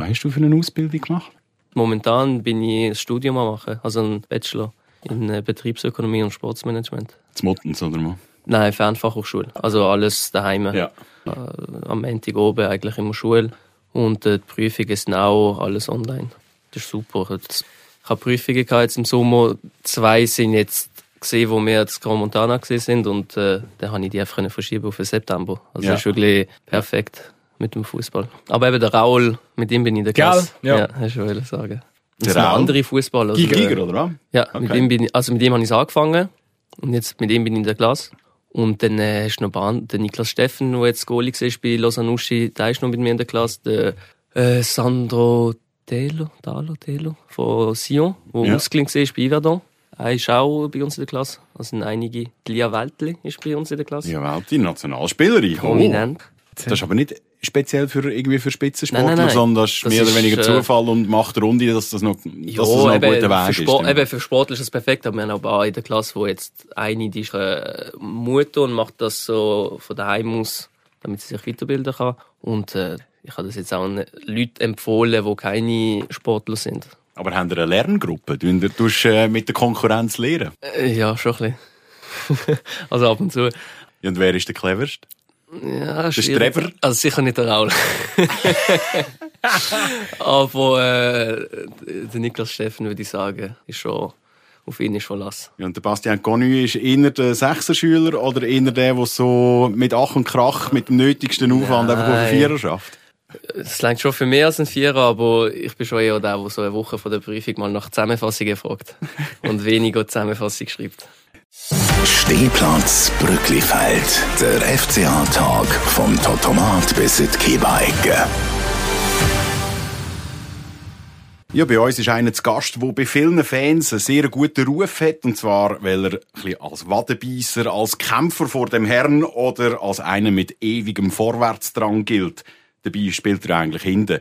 Was hast du für eine Ausbildung gemacht? Momentan bin ich ein Studium am machen, also ein Bachelor in äh, Betriebsökonomie und Sportsmanagement. Zum Muttens, oder mal? Nein, Fernfachhochschule. Also alles daheim. Ja. Äh, am Montag oben eigentlich immer Schule. Und äh, die Prüfungen sind auch alles online. Das ist super. Jetzt, ich habe Prüfungen gehabt jetzt im Sommer. Zwei sind jetzt gesehen, wo wir jetzt Grand Montana gesehen sind und äh, dann habe ich die einfach verschieben auf den September. Also Ja. das ist wirklich perfekt mit dem Fußball. Aber eben der Raul, mit ihm bin ich in der Gell? Klasse. Ja. ja hast du wollen sagen. Das Der andere Fußballer. Also, Giger, oder was? ja, Okay. mit ihm bin ich, also mit ihm habe ich es angefangen und jetzt mit ihm bin ich in der Klasse. Und dann äh, hast du noch Bahn, der Niklas Steffen, der jetzt Goalie war bei Lausanne-Uschi, der ist noch mit mir in der Klasse. Der äh, Sandro Telo, Talo, Telo von Sion, der Ja. Muskeln war bei Yverdon. Er ist auch bei uns in der Klasse. Also sind einige. Die Lia Weltli ist bei uns in der Klasse. Ja, Welt, die Nationalspielerin. Oh. Prominent. Das ist aber nicht speziell für, irgendwie für Spitzensportler, Nein, nein, nein. sondern das ist Das mehr oder ist, weniger äh, Zufall und macht Runde, dass das noch, dass das noch Ja, ein guter Weg für, Sport, ist. eben für Sport ist das perfekt, aber wir haben auch ein paar in der Klasse, wo jetzt eine, die ist äh, Mutter und macht das so von daheim aus, damit sie sich weiterbilden kann. Und äh, ich habe das jetzt auch an Leute empfohlen, die keine Sportler sind. Aber haben ihr eine Lerngruppe? Du tust äh, mit der Konkurrenz lernen? Äh, ja, schon ein bisschen. also ab und zu. Ja, Und wer ist der cleverste? Ja, schwierig. Trevor? Also sicher nicht der Raul. aber äh, der Niklas Steffen, würde ich sagen, ist schon, auf ihn ist Verlass. Ja, und der Bastian Connu ist eher der Sechserschüler oder eher der, der so mit Ach und Krach, mit dem nötigsten Aufwand einfach auf den Nein. Vierer schafft? Es langt schon für mehr als ein Vierer, aber ich bin schon eher der, der so eine Woche vor der Prüfung mal nach Zusammenfassungen fragt und weniger Zusammenfassung schreibt. Stehplatz Brücklifeld. Der FCA-Tag vom Totomat bis in die Kiebeicke. Ja, bei uns ist einer zu Gast, der bei vielen Fans einen sehr guten Ruf hat. Und zwar, weil er als Wadenbeisser, als Kämpfer vor dem Herrn oder als einer mit ewigem Vorwärtsdrang gilt. Dabei spielt er eigentlich hinten.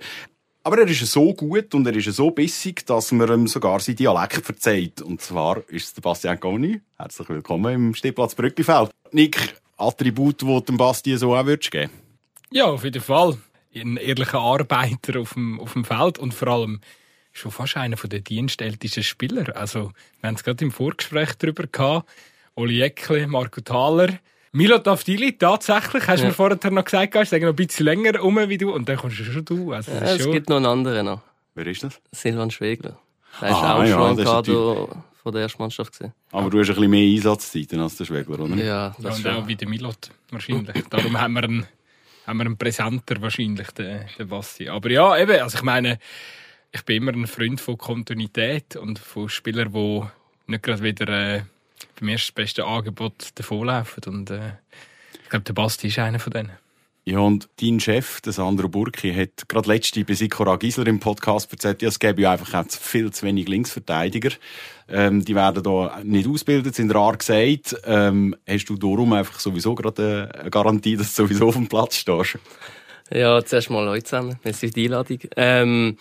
Aber er ist so gut und er ist so bissig, dass man ihm sogar sein Dialekt verzeiht. Und zwar ist es der Bastian Goni. Herzlich willkommen im Stehplatz Brücklifeld. Nick, Attribut, du dem Bastian so auch würdest geben Ja, auf jeden Fall. Ein ehrlicher Arbeiter auf dem, auf dem Feld und vor allem schon fast einer der dienstältesten Spieler. Also, wir haben es gerade im Vorgespräch darüber gehabt. Oli Eckle, Marco Thaler. Milo Tafdili, tatsächlich, hast du Ja. mir vorher noch gesagt, ich sage noch ein bisschen länger um wie du und dann kommst du schon du. Also, Ja, es schon... gibt noch einen anderen noch, Wer ist das? Silvan Schwegler. Der ist Ah, auch ja, schon ist Kader von der ersten Mannschaft gesehen. Aber du hast ein bisschen mehr Einsatzzeiten als der Schwegler, oder? Ja, Ja, das und schon. auch wie der Milot, wahrscheinlich. Darum haben wir einen, haben wir einen Präsenter, wahrscheinlich, den, den Bassi. Aber ja, eben, also ich meine, ich bin immer ein Freund von Kontinuität und von Spielern, die nicht gerade wieder äh, beim ersten besten Angebot davonlaufen. Und äh, ich glaube, der Basti ist einer von denen. Ja, und dein Chef, der Sandro Burki, hat gerade letzte bei Sikora Gisler im Podcast erzählt, ja, es gäbe ja einfach auch viel zu wenig Linksverteidiger. Ähm, die werden da nicht ausgebildet, sind rar gesagt. Ähm, hast du darum einfach sowieso gerade eine Garantie, dass du sowieso auf dem Platz stehst? Ja, zuerst mal Leute zusammen. Merci für die Einladung. Ähm,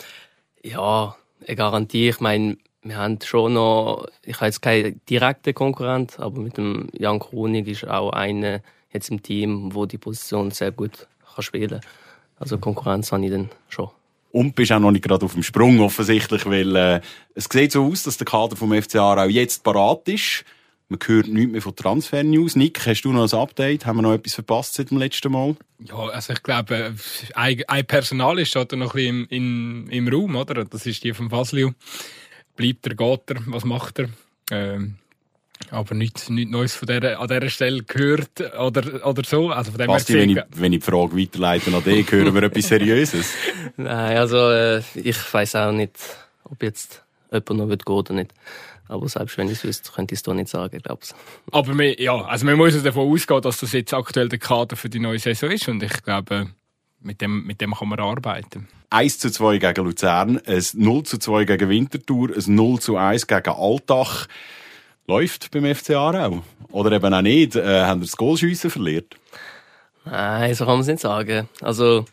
ja, eine Garantie. Ich meine, wir haben schon noch, ich habe jetzt keinen direkten Konkurrent, aber mit dem Jan Kronig ist auch einer jetzt im Team, wo die Position sehr gut kann spielen. Also Konkurrenz habe ich dann schon. Und bist auch noch nicht gerade auf dem Sprung, offensichtlich, weil äh, es sieht so aus, dass der Kader vom FCA auch jetzt parat ist. Man hört nichts mehr von Transfer-News. Nick, hast du noch ein Update? Haben wir noch etwas verpasst seit dem letzten Mal? Ja, also ich glaube, ein, ein Personal ist steht da noch ein bisschen im, im, im Raum, oder? Das ist die von Faslio. Bleibt er, geht er, was macht er? Ähm, aber nichts, nichts Neues von der, an dieser Stelle gehört oder, oder so. Also von dem Basti, her wenn ich, wenn ich die Frage weiterleite an dich, hören wir etwas Seriöses. Nein, also äh, ich weiß auch nicht, ob jetzt jemand noch wird gehen oder nicht. Aber selbst wenn ich es wüsste, könnte ich es doch nicht sagen, glaubst Aber wir, ja, also man muss davon ausgehen, dass das jetzt aktuell der Kader für die neue Saison ist. Und ich glaube, mit dem, mit dem kann man arbeiten. 1 zu 2 gegen Luzern, ein 0 zu 2 gegen Winterthur, ein 0 zu 1 gegen Altach. Läuft beim FCA auch? Oder eben auch nicht? Äh, haben wir das Goalschiessen verliert? Nein, so kann man es nicht sagen. Also,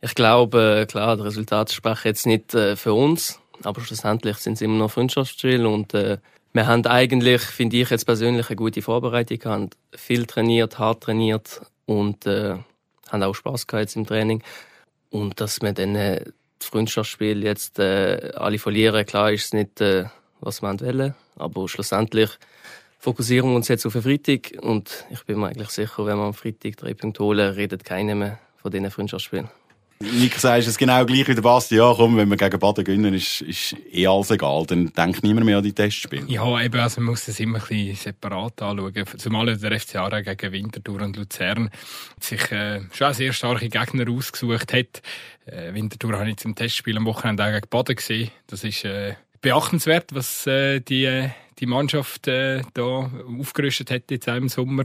ich glaube, klar, die Resultate sprechen jetzt nicht äh, für uns, aber schlussendlich sind es immer noch Freundschaftsspiele und äh, wir haben eigentlich, finde ich jetzt persönlich, eine gute Vorbereitung gehabt. Viel trainiert, hart trainiert und äh, haben auch Spass gehabt jetzt im Training. Und dass wir dann äh, das Freundschaftsspiel jetzt äh, alle verlieren. Klar ist es nicht, äh, was wir wollen, aber schlussendlich fokussieren wir uns jetzt auf den Freitag und ich bin mir eigentlich sicher, wenn wir am Freitag drei Punkte holen, redet keiner mehr von diesen Freundschaftsspielen. Nick sagst es genau gleich wie der Basti. Ja, komm, wenn wir gegen Baden gewinnen, ist, ist eh alles egal. Dann denkt niemand mehr an die Testspiele. Ja, eben, also man muss das immer ein bisschen separat anschauen. Zumal der FC Aarau gegen Winterthur und Luzern sich äh, schon sehr starke Gegner ausgesucht hat. Äh, Winterthur habe ich zum Testspiel am Wochenende auch gegen Baden gesehen. Das ist äh, beachtenswert, was äh, die, äh, die Mannschaft äh, da aufgerüstet hat jetzt auch im Sommer.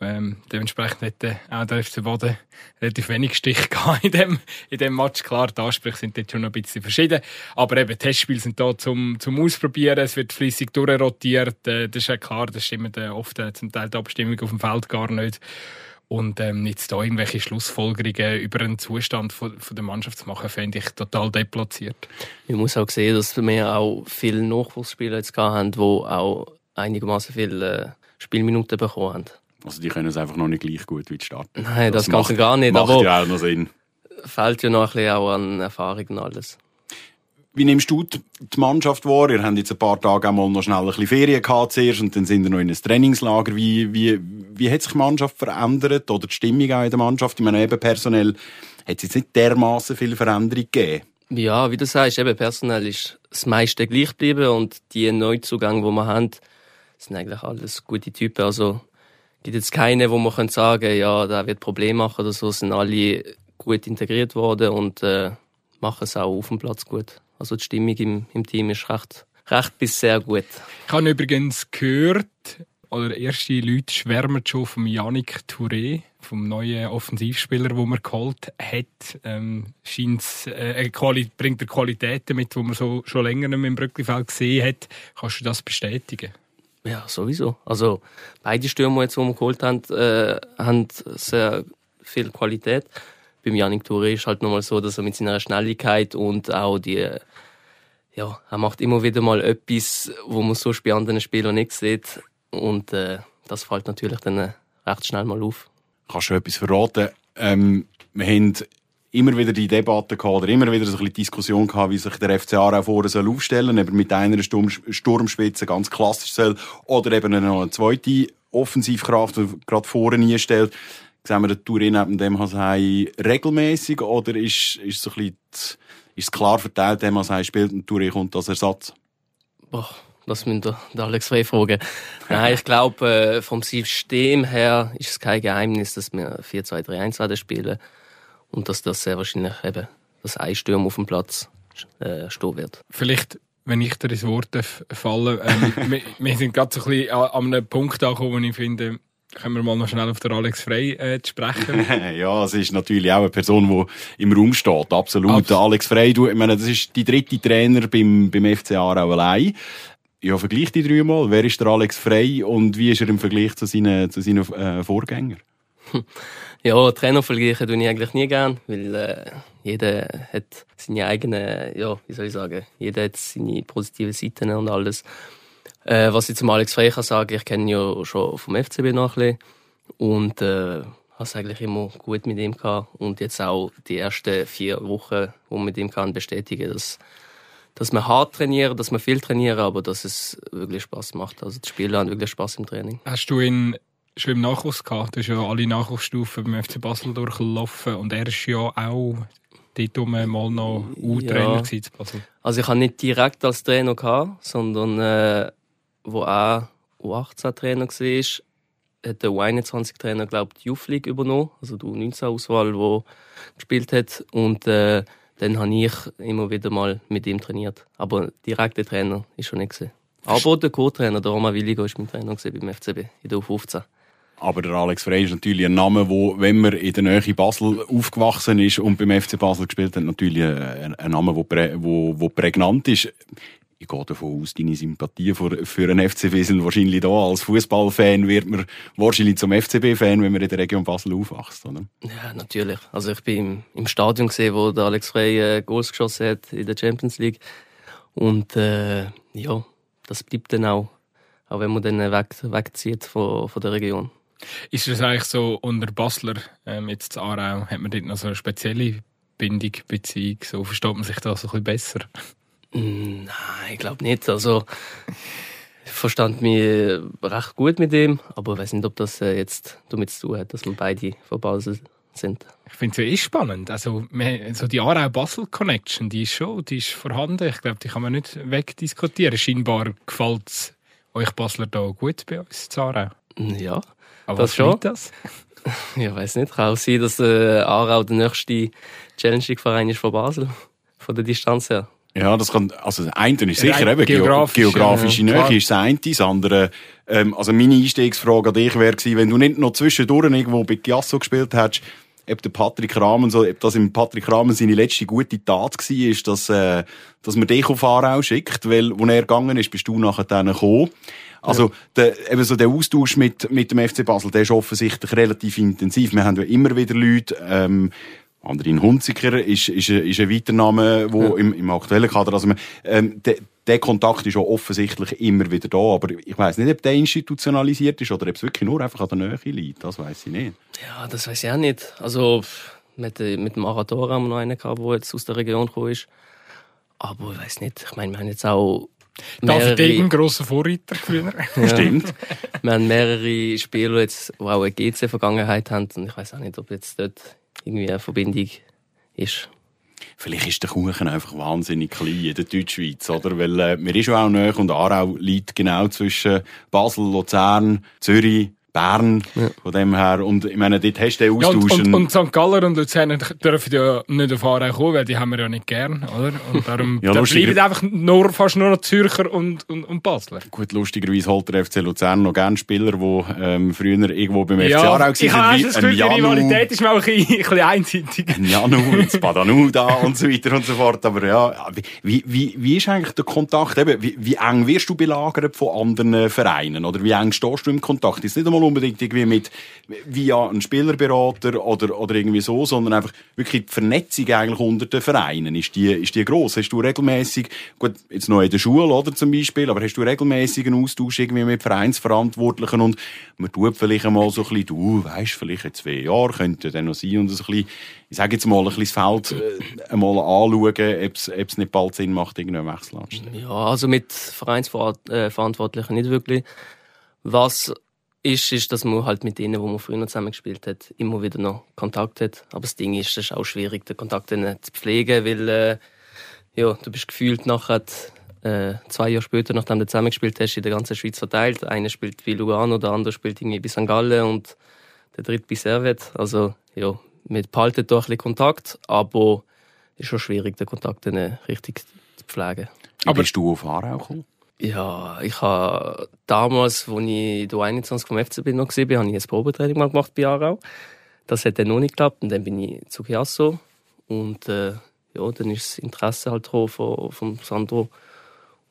Ähm, dementsprechend hätte auch der FC Baden relativ wenig Stich gehabt in dem, in dem Match. Klar, die Ansprüche sind jetzt schon ein bisschen verschieden. Aber eben, Testspiele sind da zum, zum Ausprobieren. Es wird fließig durchrotiert. Äh, das ist ja klar, das stimmt äh, oft äh, zum Teil die Abstimmung auf dem Feld gar nicht. Und ähm, jetzt da irgendwelche Schlussfolgerungen über den Zustand von, von der Mannschaft zu machen, fände ich total deplatziert. Ich muss auch sehen, dass wir auch viele Nachwuchsspieler jetzt haben, die auch einigermaßen viele äh, Spielminuten bekommen haben. Also die können es einfach noch nicht gleich gut wie die Start. Nein, das, das Ganze gar nicht. Macht aber ja auch noch Sinn. Fehlt ja noch ein bisschen auch an Erfahrung und alles. Wie nimmst du die Mannschaft wahr? Ihr habt jetzt ein paar Tage einmal noch schnell ein bisschen Ferien gehabt zuerst und dann sind wir noch in ein Trainingslager. Wie, wie, wie hat sich die Mannschaft verändert oder die Stimmung auch in der Mannschaft? Ich meine, eben personell hat es jetzt nicht dermaßen viel Veränderung gegeben. Ja, wie du sagst, eben personell ist das meiste gleich geblieben und die Neuzugänge, die wir haben, sind eigentlich alles gute Typen. Also gibt jetzt keine, wo man kann sagen, ja, da wird Probleme machen oder so. Sind alle gut integriert worden und äh, machen es auch auf dem Platz gut. Also die Stimmung im, im Team ist recht, recht bis sehr gut. Ich habe übrigens gehört, oder erste Leute schwärmen schon vom Yannick Touré, vom neuen Offensivspieler, den man geholt hat. Ähm, äh, bringt er Qualitäten mit, die man so schon länger nicht mehr im Brücklifeld gesehen hat. Kannst du das bestätigen? Ja, sowieso. Also beide Stürmer, jetzt, die wir geholt haben, äh, haben sehr viel Qualität. Beim Yannick Touré ist halt nochmal so, dass er mit seiner Schnelligkeit und auch die, ja, er macht immer wieder mal etwas, wo man so bei anderen Spielern nicht sieht. Und äh, das fällt natürlich dann äh, recht schnell mal auf. Kannst du etwas verraten? Ähm, wir haben immer wieder die Debatte gehabt, oder immer wieder so ein bisschen Diskussion gehabt, wie sich der FC Aarau vorne soll aufstellen soll, ob er mit einer Sturm Sturmspitze ganz klassisch soll, oder eben noch eine zweite Offensivkraft, die gerade vorne einstellt. Sehen wir den Tourin neben dem Hasei regelmäßig oder ist, ist so ein bisschen, ist es klar verteilt, dem Hasei spielt und Tourin kommt als Ersatz? Boah, das müssen wir Alex Frey fragen. Nein, ich glaube, äh, vom System her ist es kein Geheimnis, dass wir 4-2-3-1 spielen und dass das sehr wahrscheinlich eben das Einstürmen auf dem Platz äh, stehen wird. Vielleicht, wenn ich dir ins Wort falle, ähm, wir, wir, sind gerade so ein bisschen an einem Punkt angekommen, wo ich finde, können wir mal noch schnell auf den Alex Frey äh, sprechen? ja, es ist natürlich auch eine Person, die im Raum steht, absolut. Abs Alex Frey, du, ich meine, das ist die dritte Trainer beim, beim FC Aarau allein. Ja, vergleich die drei mal. Wer ist der Alex Frey und wie ist er im Vergleich zu seinen, zu seinen äh, Vorgängern? Ja, Trainer vergleichen tue ich eigentlich nie gern, weil äh, jeder hat seine eigenen, ja, wie soll ich sagen, jeder hat seine positiven Seiten und alles. Äh, was ich zum Alex Frey kann sagen, ich kenne ihn ja schon vom FCB noch ein bisschen und äh, habe es eigentlich immer gut mit ihm gehabt und jetzt auch die ersten vier Wochen, wo man mit ihm kann bestätigen, dass dass man hart trainieren, dass man viel trainieren, aber dass es wirklich Spaß macht. Also die Spieler haben wirklich Spaß im Training. Hast du ihn schon im Nachwuchs gehabt. Du hast ja alle Nachwuchsstufen beim FC Basel durchlaufen und er ist ja auch dort mal noch U-Trainer ja. Basel. Also ich habe nicht direkt als Trainer gehabt, sondern äh, wo er U18-Trainer war, hat der U21-Trainer, glaube ich, die Youth übernommen, also die U19-Auswahl, wo gespielt hat. Und äh, dann habe ich immer wieder mal mit ihm trainiert. Aber direkter Trainer ist schon nicht. Aber der Co-Trainer, der Roman Willigo, war mein Trainer beim FCB in der U15. Aber der Alex Frey ist natürlich ein Name, wo, wenn man in der Nähe Basel aufgewachsen ist und beim FC Basel gespielt hat, natürlich ein, ein Name, wo, wo, wo prägnant ist. Ich gehe davon aus, deine Sympathie für, für einen FCB sind wahrscheinlich da. Als Fußballfan wird man wahrscheinlich zum FCB-Fan, wenn man in der Region Basel aufwächst, oder? Ja, natürlich. Also ich bin im, im Stadion gesehen, wo der Alex Frey äh, Goals geschossen hat in der Champions League. Und äh, ja, das bleibt dann auch, auch wenn man dann weg, wegzieht von, von der Region. Ist es eigentlich so unter Basler, ähm, jetzt zu Aarau, hat man dort noch so eine spezielle Bindung, Beziehung? So versteht man sich da so ein bisschen besser? Mm, Nein, ich glaube nicht. Also, ich verstand mich recht gut mit ihm, aber ich weiß nicht, ob das äh, jetzt damit zu tun hat, dass wir beide von Basel sind. Ich finde es ja eh spannend. Also, wir- so die Aarau-Basel-Connection, die ist schon, die ist vorhanden. Ich glaube, die kann man nicht wegdiskutieren. Scheinbar gefällt es euch Basler da gut bei uns zu Aarau. Ja, Aber Das schon. das? ich weiß nicht. Kann auch sein, dass äh, Aarau der nächste Challenging-Verein ist von Basel. Von der Distanz her. Ja, das kann, also das eine ist Ja, sicher eben geografisch, geografisch, geografische ja, Nähe ist das eine, das andere, ähm, also meine Einstiegsfrage an dich wäre gewesen, wenn du nicht noch zwischendurch irgendwo bei Giasso gespielt hättest, ob der Patrick Rahmen, so, ob das im Patrick Rahmen seine letzte gute Tat war, ist, dass, äh, dass man dich auf Aarau schickt, weil, wo er gegangen ist, bist du nachher dann gekommen. Also, der, eben so der Austausch mit, mit dem FC Basel, der ist offensichtlich relativ intensiv. Wir haben ja immer wieder Leute, ähm, Andrin Hunziker ist, ist, ein- ist ein weiterer Name, wo im, im aktuellen Kader, also, man- ähm, der, der Kontakt ist auch offensichtlich immer wieder da, aber ich weiß nicht, ob der institutionalisiert ist oder ob es wirklich nur einfach an der Nähe liegt, das weiß ich nicht. Ja, das weiß ich auch nicht. Also, mit, mit dem Aratora haben wir noch einen gehabt, der jetzt aus der Region gekommen ist. Aber ich weiß nicht. Ich meine, wir haben jetzt auch David Degen, mehrere, grosser Vorreiter früher. Stimmt. wir haben mehrere Spieler jetzt, die auch eine GC-Vergangenheit haben. Und ich weiß auch nicht, ob jetzt dort irgendwie eine Verbindung ist. Vielleicht ist der Kuchen einfach wahnsinnig klein in der Deutschschweiz, oder? Weil, äh, mir ist auch näher und Aarau liegt genau zwischen Basel, Luzern, Zürich, Bern, von dem her. Und ich meine, dort hast du den Ja, und, Austausch. und, und St. Galler und Luzern dürfen ja nicht auf Aarau kommen, weil die haben wir ja nicht gern, oder? Und darum Ja, da bleiben einfach nur, fast nur noch Zürcher und, und, und Basler. Gut, lustigerweise holt der FC Luzern noch gerne Spieler, die ähm, früher irgendwo beim FC Ja, Aarau ich habe waren, das Gefühl, die Rivalität ist mir auch ein bisschen, ein bisschen einseitig. ein Janu, das Badanu da und so weiter und so fort. Aber ja, wie, wie, wie ist eigentlich der Kontakt? Eben, wie, wie eng wirst du belagert von anderen Vereinen? Oder wie eng stehst du im Kontakt? Ist nicht einmal unbedingt irgendwie mit, via einen Spielerberater oder, oder irgendwie so, sondern einfach wirklich die Vernetzung eigentlich unter den Vereinen. Ist die, ist die gross? Hast du regelmäßig, gut, jetzt noch in der Schule, oder, zum Beispiel, aber hast du regelmäßig einen Austausch irgendwie mit Vereinsverantwortlichen und man tut vielleicht einmal so ein bisschen, du, weisst, vielleicht in zwei Jahren könnte dann noch sein und so ein bisschen, ich sage jetzt mal, ein bisschen das Feld äh, einmal anschauen, ob es nicht bald Sinn macht, irgendeinen Wechsel anzustellen. Ja, also mit Vereinsverantwortlichen nicht wirklich. Was ist, ist, dass man halt mit denen, wo man früher zusammen gespielt hat, immer wieder noch Kontakt hat. Aber das Ding ist, es ist auch schwierig, den Kontakt dann zu pflegen, weil äh, ja, du bist gefühlt nachher äh, zwei Jahre später, nachdem du zusammen gespielt hast, in der ganzen Schweiz verteilt. Einer spielt bei Lugano, der andere spielt irgendwie bei St. Gallen und der dritte bei Servet. Also ja, wir behalten da ein bisschen Kontakt, aber es ist schon schwierig, den Kontakt dann richtig zu pflegen. Aber Aber- bist du auf Aarau gekommen? Ja, ich habe damals, als ich der 21 vom FCB noch war, habe ich ein Probetraining mal gemacht bei Aarau. Das hat dann noch nicht geklappt und dann bin ich zu Chiasso und äh, ja, dann ist das Interesse halt von, von Sandro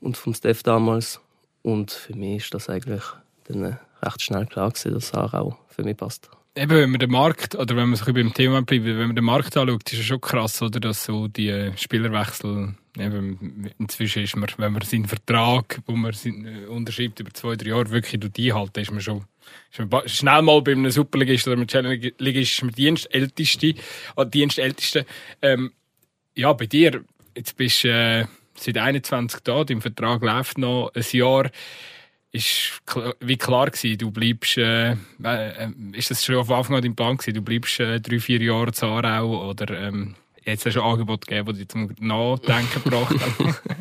und vom Steph damals und für mich ist das eigentlich dann recht schnell klar gewesen, dass Aarau für mich passt. Eben, wenn man den Markt, oder wenn man sich beim Thema bleibt, wenn man den Markt anschaut, ist es schon krass, oder, dass so die äh, Spielerwechsel, eben, inzwischen ist man, wenn man seinen Vertrag, wo man äh, unterschreibt über zwei, drei Jahre, wirklich durch die halten, ist man schon ist man schnell mal bei einem Superligist oder einem Challenger-Ligist ist man Dienstälteste, oder Dienstälteste. Ähm, ja, bei dir, jetzt bist du äh, seit 21 da, dein Vertrag läuft noch ein Jahr ist wie klar gewesen, du bleibst, äh, äh, ist das schon auf Anfang an dein Plan gewesen, du bleibst äh, drei, vier Jahre zu Aarau oder ähm, jetzt hast du ein Angebot gegeben, das dich zum Nachdenken gebracht hat?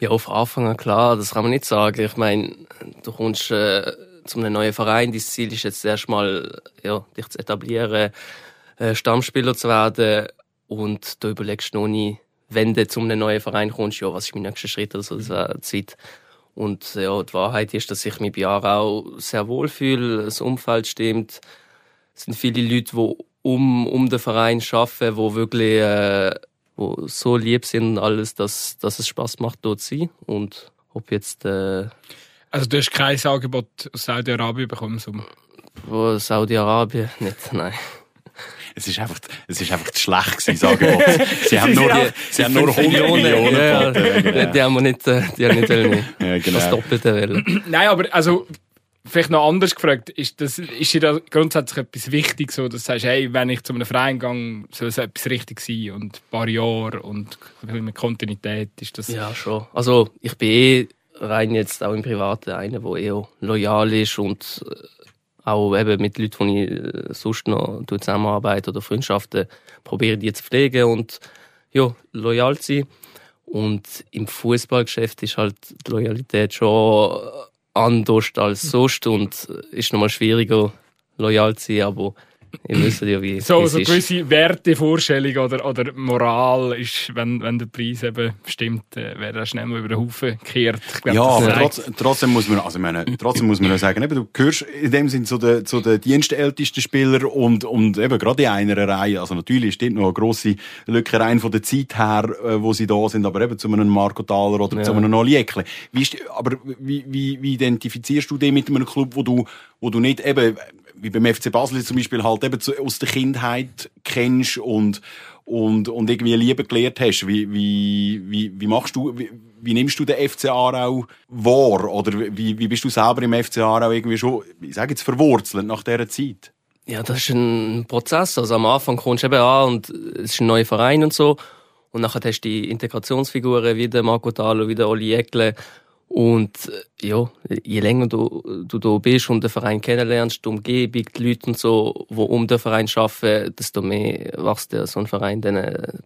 Ja, auf Anfang an klar, das kann man nicht sagen. Ich meine, du kommst äh, zu einem neuen Verein, dein Ziel ist jetzt erstmal, ja, dich zu etablieren, äh, Stammspieler zu werden und du überlegst noch nie, wenn du zu einem neuen Verein kommst, ja, was ist mein nächster Schritt oder so, das wäre Zeit. Und ja, die Wahrheit ist, dass ich mich bei Aarau sehr wohl fühle, das Umfeld stimmt, es sind viele Leute, die um, um den Verein arbeiten, die wirklich äh, wo so lieb sind und alles, dass, dass es Spaß macht, dort zu sein. Und ob jetzt äh, Also du hast kein Angebot aus Saudi-Arabien bekommen? Saudi-Arabien nicht, nein. Es ist einfach, es ist einfach zu schlecht gewesen, sage ich. Sie haben nur, Ja, sie haben nur 100 Millionen ja, geboten. ja, die haben wir nicht, äh, die haben nicht wollen, Ja, das genau. Doppelte wollen. Nein, aber also vielleicht noch anders gefragt, ist, das, ist dir da grundsätzlich etwas wichtig, so, dass du sagst, hey, wenn ich zu einem Verein gehe, soll es etwas richtig sein und ein paar Jahre und mit Kontinuität, ist das... Ja, schon. Also, ich bin eh rein jetzt auch im Privaten einer, der eher loyal ist und äh, auch eben mit Leuten, die ich äh, sonst noch zusammenarbeite oder Freundschaften, probiere die zu pflegen und ja, loyal zu sein. Und im Fußballgeschäft ist halt die Loyalität schon anders als sonst und ist nochmal schwieriger, loyal zu sein, aber ihr wisst ja, wie So, es so ist. gewisse Wertevorstellung oder, oder Moral ist, wenn, wenn der Preis eben stimmt, äh, wäre er schnell mal über den Haufen gekehrt. Glaub, Ja, das aber trotz, trotzdem muss man, also ich meine, trotzdem muss man ja sagen, eben, du gehörst in dem Sinn zu den, zu den dienstältesten Spielern und, und eben gerade in einer Reihe, also natürlich steht noch eine grosse Lücke rein von der Zeit her, äh, wo sie da sind, aber eben zu einem Marco Thaler oder Ja. zu einem Oli Ekle. Wie ist, aber wie, wie, wie identifizierst du den mit einem Club, wo du, wo du nicht eben, wie beim FC Basel zum Beispiel halt eben zu, aus der Kindheit kennst und, und, und irgendwie Liebe gelernt hast. Wie, wie, wie, wie machst du, wie, wie nimmst du den FC Aarau wahr? Oder wie, wie bist du selber im FC Aarau irgendwie schon, ich sage jetzt, verwurzelt nach dieser Zeit? Ja, das ist ein Prozess. Also am Anfang kommst du eben an und es ist ein neuer Verein und so. Und nachher hast du die Integrationsfiguren wie der Marco Thaler, wie der Oli Ekle. Und äh, ja, je länger du, du da bist und den Verein kennenlernst, die Umgebung, die Leute und so, die um den Verein arbeiten, desto mehr wächst dir so ein Verein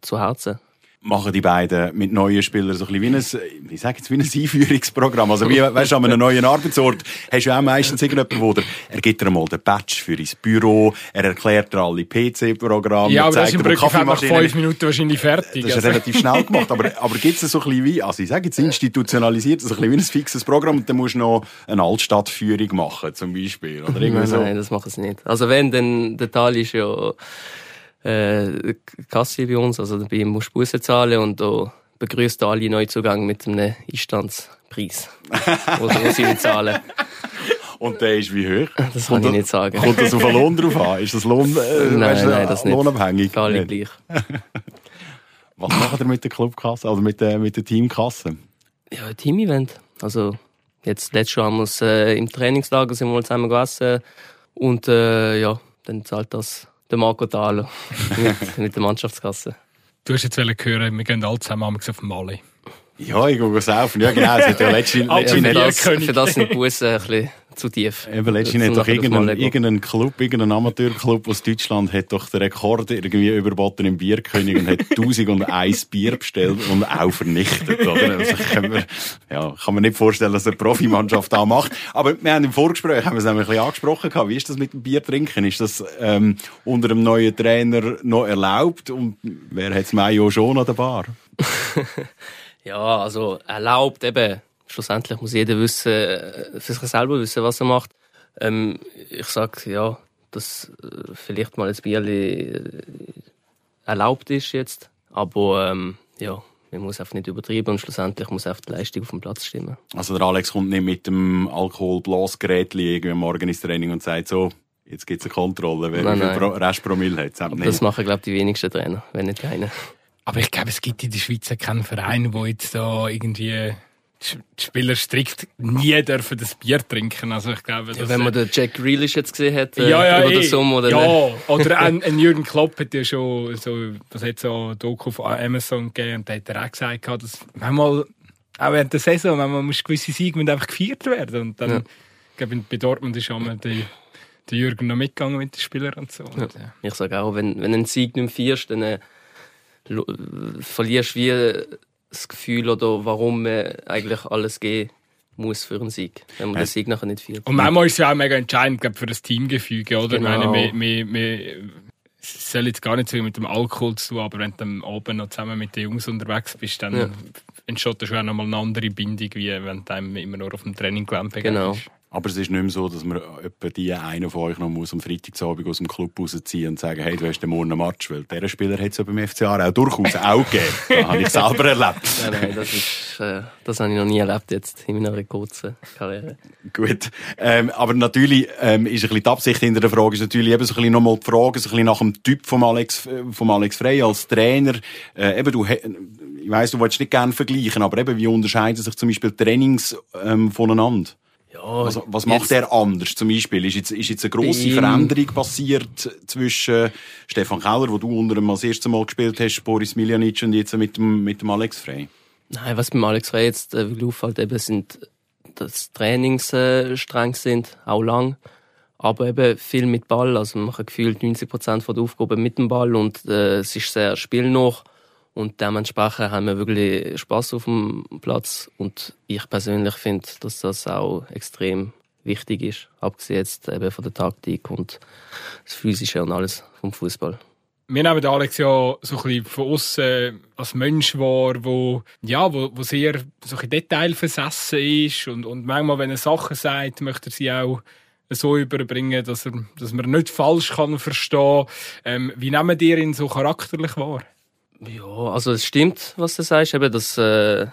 zu Herzen. Machen die beiden mit neuen Spielern so ein bisschen wie ein, ich sage jetzt, wie ein Einführungsprogramm. Also wie, weißt du, an einem neuen Arbeitsort hast du ja auch meistens irgendjemanden, wo der, er gibt dir mal den Badge für ins Büro, er erklärt dir alle PC-Programme, Ja, aber das zeigt ist im Brücke nach fünf Minuten wahrscheinlich fertig. Das ist Also- relativ schnell gemacht, aber, aber gibt es so ein bisschen wie, also ich sage jetzt institutionalisiert, so ein bisschen wie ein fixes Programm und dann musst du noch eine Altstadtführung machen, zum Beispiel, oder irgendwie Nein, so. nein, das machen sie nicht. Also wenn, dann, der Teil ist ja äh, Kasse bei uns, also bei ihm musst du Bussen zahlen und da begrüßt alle Neuzugang mit einem Einstandspreis, wo, sie nicht zahlen. Und der ist wie hoch? Das kann ich nicht sagen. Kommt das auf den Lohn drauf an? Ist das Lohn, äh, Nein, weißt nein, das nicht. lohnabhängig? Für alle Nicht. gleich. Was macht ihr mit der Clubkasse, also mit der, mit der Teamkasse? Ja, ein Team-Event. Also jetzt letztes Jahr haben wir es, äh, im Trainingslager sind wir mal zusammen gegessen und äh, ja, dann zahlt das der Marco Thaler mit, mit der Mannschaftskasse. Du hast jetzt hören, wir gehen alle zusammen auf Mali. Ja, ich gehe saufen. Ja, genau. Es hat ja letzte, Ab letzte in für, das, sind die Bussen ein bisschen zu tief. eben letzte Zum nicht doch irgendein, irgendein Club, irgendein Amateurclub aus Deutschland hat doch den Rekord irgendwie überboten im Bierkönig und hat 1001 Bier bestellt und auch vernichtet, oder? Also kann man, ja, kann man nicht vorstellen, dass eine Profimannschaft da macht. Aber wir haben im Vorgespräch, haben wir es nämlich ein bisschen angesprochen gehabt. Wie ist das mit dem Bier trinken? Ist das, ähm, unter einem neuen Trainer noch erlaubt? Und wer hat es Mayo schon an der Bar? Ja, also erlaubt eben. Schlussendlich muss jeder wissen, äh, für sich selber wissen, was er macht. Ähm, ich sag ja, dass äh, vielleicht mal ein Bierli äh, erlaubt ist jetzt, aber ähm, ja, man muss einfach nicht übertreiben und schlussendlich muss einfach die Leistung auf dem Platz stimmen. Also der Alex kommt nicht mit dem Alkoholblasgerät irgendwie am Morgen ins Training und sagt so, jetzt gibt's eine Kontrolle, wer Nein, wie viel nein. Pro Restpromille hat. Das Das machen, glaube ich, die wenigsten Trainer, wenn nicht keiner. Aber ich glaube, es gibt in der Schweiz keinen Verein, wo jetzt da irgendwie die Spieler strikt nie dürfen das Bier trinken. Also ich glaube, Ja, das, wenn man den Jack Grealish jetzt gesehen hat, äh, ja, ja, über eh. Sommer, dann, ja, oder ein, ein Jürgen Klopp hat ja schon so, was hat so ein Doku von Amazon gegeben und da hat er auch gesagt, dass manchmal, auch während der Saison, manchmal muss gewisse Siege müssen einfach gefeiert werden und dann, Ja. ich glaube, bei Dortmund ist einmal der, der Jürgen noch mitgegangen mit den Spielern und so. Und. Ich sage auch, wenn, wenn einen Sieg nicht feierst, dann äh, verlierst wie das Gefühl oder warum man eigentlich alles geben muss für einen Sieg, wenn man den Sieg nachher nicht feiert. Und manchmal ist es ja auch mega entscheidend glaub, für das Teamgefüge, oder? Genau. Ich meine, wir, wir, wir, es soll jetzt gar nicht so mit dem Alkohol zu tun, aber wenn du dann oben noch zusammen mit den Jungs unterwegs bist, dann Ja. entsteht da schon auch nochmal eine andere Bindung, wie wenn du immer nur auf dem Traininggelände Genau. begegnest. Aber es ist nicht mehr so, dass man etwa die einen von euch noch muss am Freitagabend aus dem Club rausziehen und sagen, hey, du hast den morgen einen Match, weil dieser Spieler hat es ja beim FCA auch durchaus auch gegeben. Das habe ich selber erlebt. Nein, nein, das, ist, äh, das habe ich noch nie erlebt jetzt in meiner kurzen Karriere. Gut. Ähm, aber natürlich ähm, ist ein bisschen die Absicht hinter der Frage, ist natürlich eben so ein bisschen nochmal die Frage, so ein bisschen nach dem Typ vom Alex, äh, vom Alex Frey als Trainer. Äh, eben, du, ich weiss, du willst nicht gerne vergleichen, aber eben, wie unterscheiden sich zum Beispiel Trainings ähm, voneinander? Ja, was, was macht er anders zum Beispiel? Ist jetzt, ist jetzt eine grosse Veränderung passiert zwischen Stefan Keller, wo du unter ihm als erstes Mal gespielt hast, Boris Miljanic und jetzt mit dem, mit dem Alex Frey? Nein, was beim Alex Frey jetzt äh, auffällt, eben sind, dass Trainings äh, streng sind, auch lang. Aber eben viel mit Ball. Also man hat gefühlt 90 Prozent der Aufgaben mit dem Ball und äh, es ist sehr spielnah. Und dementsprechend haben wir wirklich Spaß auf dem Platz. Und ich persönlich finde, dass das auch extrem wichtig ist. Abgesehen jetzt eben von der Taktik und das Physische und alles vom Fußball. Wir nehmen Alex ja so ein bisschen von außen als Mensch wahr, wo, ja, wo, wo sehr so ein Detail versessen ist und, und manchmal, wenn er Sachen sagt, möchte er sie auch so überbringen, dass, er, dass man nicht falsch kann verstehen. Ähm, wie nehmen ihr ihn so charakterlich wahr? Ja, also es stimmt, was du sagst, eben, dass äh,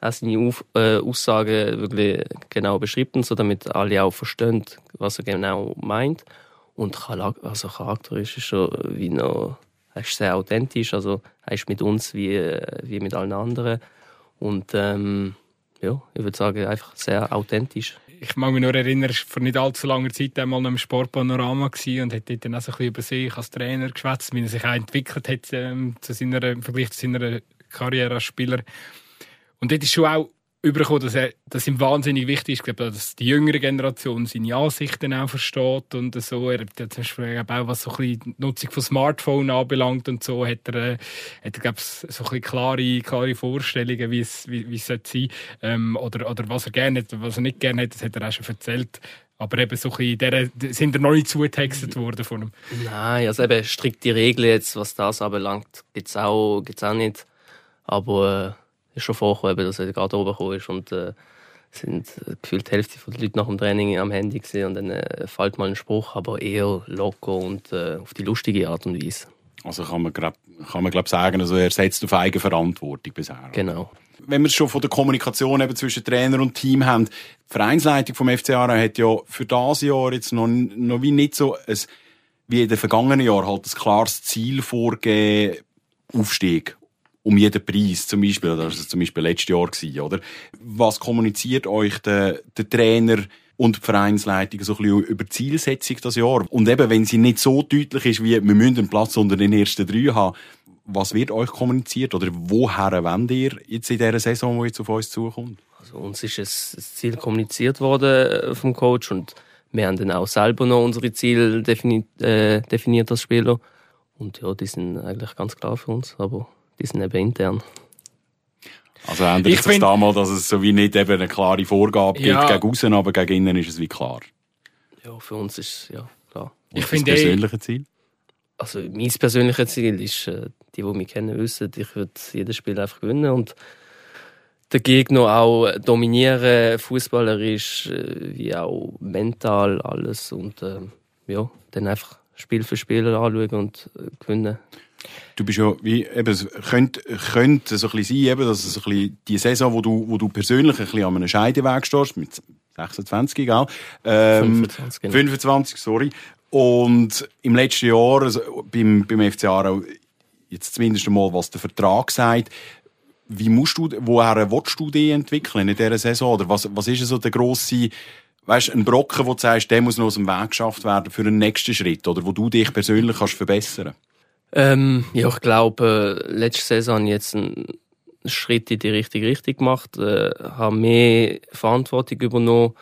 er seine Auf äh, Aussagen wirklich genau beschreibt, so damit alle auch verstehen, was er genau meint. Und also charakterisch ist schon wie noch, er ist sehr authentisch, also er ist mit uns wie, wie mit allen anderen. Und ähm, ja, ich würde sagen, einfach sehr authentisch ich mag mich nur erinnern, er war vor nicht allzu langer Zeit einmal im Sportpanorama und hat dann auch so ein bisschen über sich als Trainer geschwätzt, wie er sich auch entwickelt hat ähm, zu seiner, im Vergleich zu seiner Karriere als Spieler. Und dort ist schon auch übergekommen, dass, dass ihm wahnsinnig wichtig ist, dass die jüngere Generation seine Ansichten auch versteht und so. Er hat zum Beispiel auch, was so die Nutzung von Smartphone anbelangt und so, hat er, äh, hat er glaube so klare, klare Vorstellungen, wie es, wie, wie es sein sollte. Ähm, oder, oder was er gerne hat, was er nicht gerne hat, das hat er auch schon erzählt. Aber eben so ein der, sind er noch nicht zugetextet worden von ihm? Nein, also eben strikte Regeln jetzt, was das anbelangt, gibt's auch, gibt's auch nicht. Aber, äh ist schon vorgekommen, dass er gerade oben gekommen ist und äh, sind äh, gefühlt die Hälfte der Leute nach dem Training am Handy gesehen und dann äh, fällt mal ein Spruch, aber eher locker und äh, auf die lustige Art und Weise. Also kann man, glaub, kann man glaub sagen, also er setzt auf Eigenverantwortung bisher. Genau. Wenn wir es schon von der Kommunikation eben zwischen Trainer und Team haben, die Vereinsleitung vom FC Aarau hat ja für das Jahr jetzt noch, noch wie nicht so ein, wie in den vergangenen Jahren halt ein klares Ziel vorgegeben, Aufstieg um jeden Preis, zum Beispiel. Das war zum Beispiel letztes Jahr, gewesen, oder? Was kommuniziert euch der, der Trainer und die Vereinsleitung so ein bisschen über die Zielsetzung das Jahr? Und eben, wenn sie nicht so deutlich ist, wie wir müssen einen Platz unter den ersten drei haben, was wird euch kommuniziert? Oder woher wendet ihr jetzt in dieser Saison, die jetzt auf uns zukommt? Also uns ist ein Ziel kommuniziert worden äh, vom Coach und wir haben dann auch selber noch unsere Ziele definiert, äh, definiert als Spieler. Und ja, die sind eigentlich ganz klar für uns. Aber die sind eben intern. Also ändert ich sich damals, dass es so wie nicht eben eine klare Vorgabe gibt ja. gegen außen, aber gegen innen ist es wie klar. Ja, für uns ist es ja klar. Und ich finde das persönliche Ziel? Also mein persönliches Ziel ist, äh, die, die mich kennen, wissen, ich würde jedes Spiel einfach gewinnen und den Gegner auch dominieren, fußballerisch äh, wie auch mental alles und äh, ja, dann einfach Spiel für Spiel anschauen und äh, gewinnen. Du bist ja, wie, eben, es könnte, könnte so ein bisschen sein, eben, dass es ein bisschen die Saison, wo du, wo du persönlich ein bisschen an einem Scheideweg stehst, mit 26, gell? Ähm, 25, genau. 25, sorry. Und im letzten Jahr, also beim, beim FC Aarau, jetzt zumindest einmal, was der Vertrag sagt, wie musst du, woher willst du dich entwickeln in dieser Saison? Oder was, was ist so der grosse, weißt, ein Brocken, wo du sagst, der muss noch aus dem Weg geschafft werden für einen nächsten Schritt? Oder wo du dich persönlich kannst verbessern ähm, ja, ich glaube, äh, letzte Saison jetzt einen Schritt in die richtige Richtung gemacht, äh, habe mehr Verantwortung übernommen,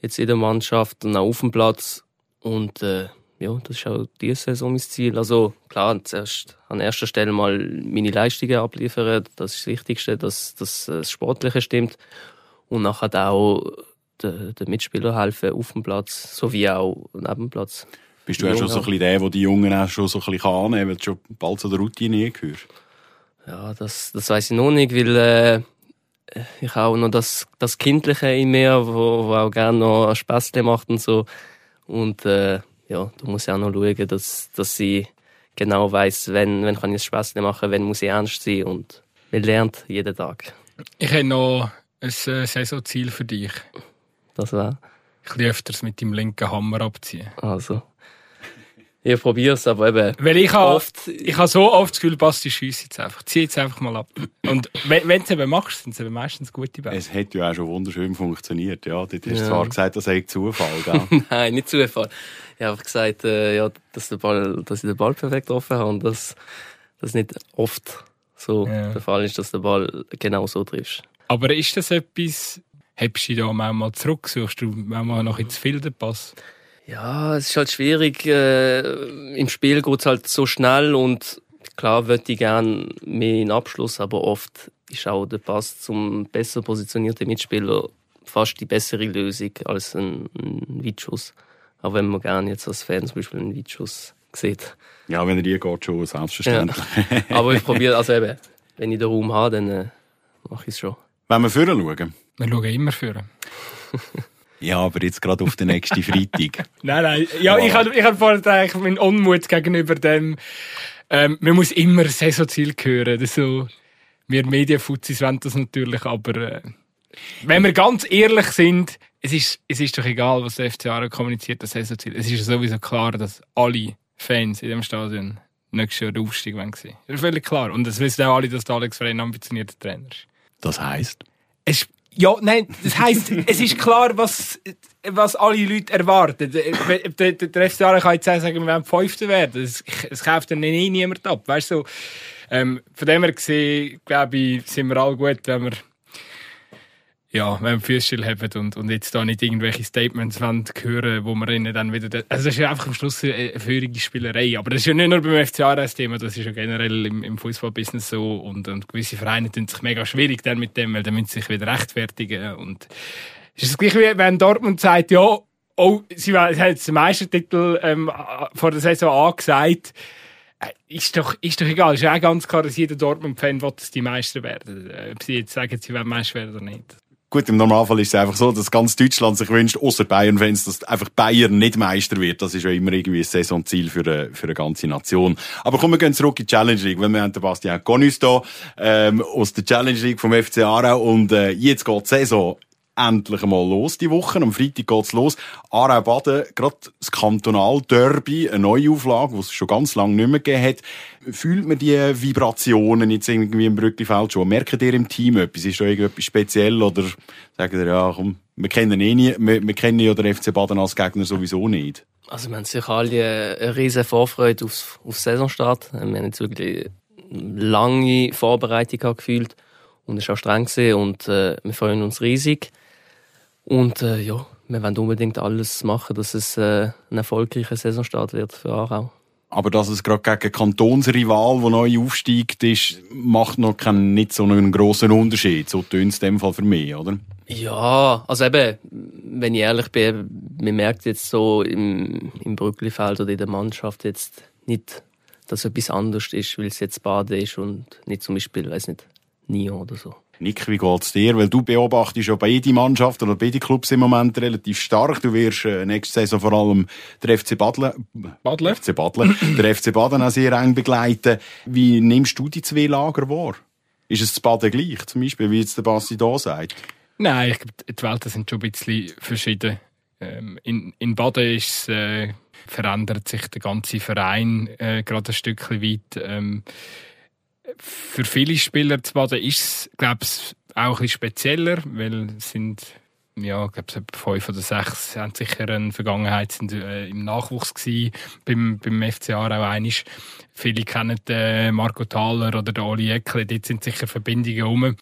jetzt in der Mannschaft und auch auf dem Platz. Und äh, ja, das ist auch diese Saison mein Ziel. Also klar, zuerst an erster Stelle mal meine Leistungen abliefern, das ist das Wichtigste, dass, dass das Sportliche stimmt. Und nachher auch den, den Mitspielern helfen auf dem Platz, sowie auch neben dem Platz. Bist du ja schon so ein bisschen der, der die Jungen auch schon so ein bisschen annehmen kann, weil du schon bald zu der Routine gehörst? Ja, das, das weiß ich noch nicht, weil äh, ich auch noch das, das Kindliche in mir, wo, wo auch gerne noch Spass macht und so. Und äh, ja, da muss ich auch noch schauen, dass, dass ich genau weiß, wenn, wenn kann ich Spass machen, wenn muss ich ernst sein und man lernt jeden Tag. Ich habe noch ein äh, Saisonziel für dich. Das war? Ich öfters mit dem linken Hammer abziehen. Also. Ich probiere es, aber eben. Weil ich habe Oft- ich habe so oft das Gefühl, passt die Schüsse jetzt einfach. Zieh jetzt einfach mal ab. Und wenn wenn du es eben machst, sind es eben meistens gute Bälle. Es hat ja auch schon wunderschön funktioniert. Ja, dort hast du Ja. zwar gesagt, das sei Zufall. Gell? Nein, nicht Zufall. Ich habe einfach gesagt, äh, ja, dass, der Ball, dass ich den Ball perfekt getroffen habe und dass das nicht oft so Ja. der Fall ist, dass der Ball genau so triffst. Aber ist das etwas, hebst du dich da manchmal zurück, suchst du manchmal noch ins Filterpass? Ja, es ist halt schwierig. Äh, Im Spiel geht's halt so schnell und klar würde ich gerne mehr in Abschluss, aber oft ist auch der Pass zum besser positionierten Mitspieler fast die bessere Lösung als ein, ein Weitschuss. Auch wenn man gerne jetzt als Fan zum Beispiel einen Weitschuss sieht. ja, wenn er die geht, schon selbstverständlich. Aber ich probiere, also eben, wenn ich den Raum habe, dann äh, mache ich es schon. Wenn wir vorher schauen. Wir schauen immer für. Ja, aber jetzt gerade auf den nächsten Freitag. Nein, nein. Ja, ich habe ich hab vorhin eigentlich meinen Unmut gegenüber dem, ähm, man muss immer Saisonziel hören. Das so, wir Medienfuzis wollen das natürlich, aber äh, wenn wir ganz ehrlich sind, es ist, es ist doch egal, was der FC Aarau kommuniziert, das Saisonziel. Es ist sowieso klar, dass alle Fans in dem Stadion nächstes Jahr Aufstieg sehen. Das ist völlig klar. Und das wissen auch alle, dass der Alex Frey ein ambitionierter Trainer ist. Das heisst? Es, ja, nein, das heisst, es ist klar, was, was alle Leute erwarten. Der, der, FC Aarau kann jetzt sagen, wir wollen Fünfter werden. Es, es kauft dann eh niemand ab. Weißt du, ähm, von dem her gesehen, glaube ich, sind wir alle gut, wenn wir, ja, wenn Füße haben und, und jetzt da nicht irgendwelche Statements wollen hören, wo wir ihnen dann wieder, also das ist ja einfach am Schluss eine feurige Spielerei. Aber das ist ja nicht nur beim FC das Thema, das ist ja generell im, im Fußballbusiness so und, und gewisse Vereine tun sich mega schwierig dann mit dem, weil dann müssen sie sich wieder rechtfertigen und es ist das gleiche wie wenn Dortmund sagt, ja, oh, sie haben jetzt den Meistertitel ähm, vor der Saison angesagt. Äh, Ist doch, ist doch egal. Ist ja auch ganz klar, dass jeder Dortmund-Fan die Meister werden. Äh, Ob sie jetzt sagen, sie wollen Meister werden oder nicht. Gut, im Normalfall ist es einfach so, dass ganz Deutschland sich wünscht, außer Bayern-Fans, dass einfach Bayern nicht Meister wird. Das ist ja immer irgendwie ein Saisonziel für eine, für eine ganze Nation. Aber komm, wir zurück in die Challenge League, weil wir haben den Bastian Gonus da, ähm, aus der Challenge League vom FC Aarau und äh, jetzt geht die Saison endlich einmal los die Woche. Am Freitag geht's los. Aarau Baden, gerade das Kantonal-Derby, eine neue Auflage, die es schon ganz lange nicht mehr gegeben hat. Fühlt man die Vibrationen jetzt irgendwie im Brücklifeld schon? Merkt ihr im Team etwas? Ist da irgendetwas speziell oder sagt ihr, ja, komm, wir kennen eh nie, wir, wir kennen ja den FC Baden als Gegner sowieso nicht? Also wir haben sicher alle eine riesen Vorfreude aufs, aufs Saisonstart. Wir haben jetzt wirklich lange Vorbereitung gefühlt und es war auch streng und äh, wir freuen uns riesig. Und äh, ja, wir wollen unbedingt alles machen, dass es äh, ein erfolgreicher Saisonstart wird für Aarau. Aber dass es gerade gegen Kantonsrival, der neu aufsteigt, ist, macht noch keinen, nicht so einen grossen Unterschied. So tönt es in dem Fall für mich, oder? Ja, also eben, wenn ich ehrlich bin, man merkt jetzt so im, im Brücklifeld oder in der Mannschaft jetzt nicht, dass etwas anders ist, weil es jetzt Baden ist und nicht zum Beispiel, weiß nicht, Nio oder so. Nick, wie geht's dir? Weil du beobachtest ja beide Mannschaften oder beide Clubs im Moment relativ stark. Du wirst äh, nächste Saison vor allem der FC Badle, Badle? FC Badle, der FC Baden auch sehr eng begleiten. Wie nimmst du die zwei Lager wahr? Ist es zu Baden gleich, zum Beispiel, wie jetzt der Basti da sagt? Nein, ich glaube, die Welten sind schon ein bisschen verschieden. Ähm, in, in Baden ist, äh, verändert sich der ganze Verein äh, gerade ein Stückchen weit. Ähm, für viele Spieler zu Baden ist es, glaube ich, auch ein bisschen spezieller, weil es sind, ja, ich glaube, fünf oder sechs haben sicher eine Vergangenheit, sind äh, im Nachwuchs gewesen, beim, beim FC Aarau einisch. Viele kennen den Marco Thaler oder den Oli Eckle, dort sind sicher Verbindungen rum.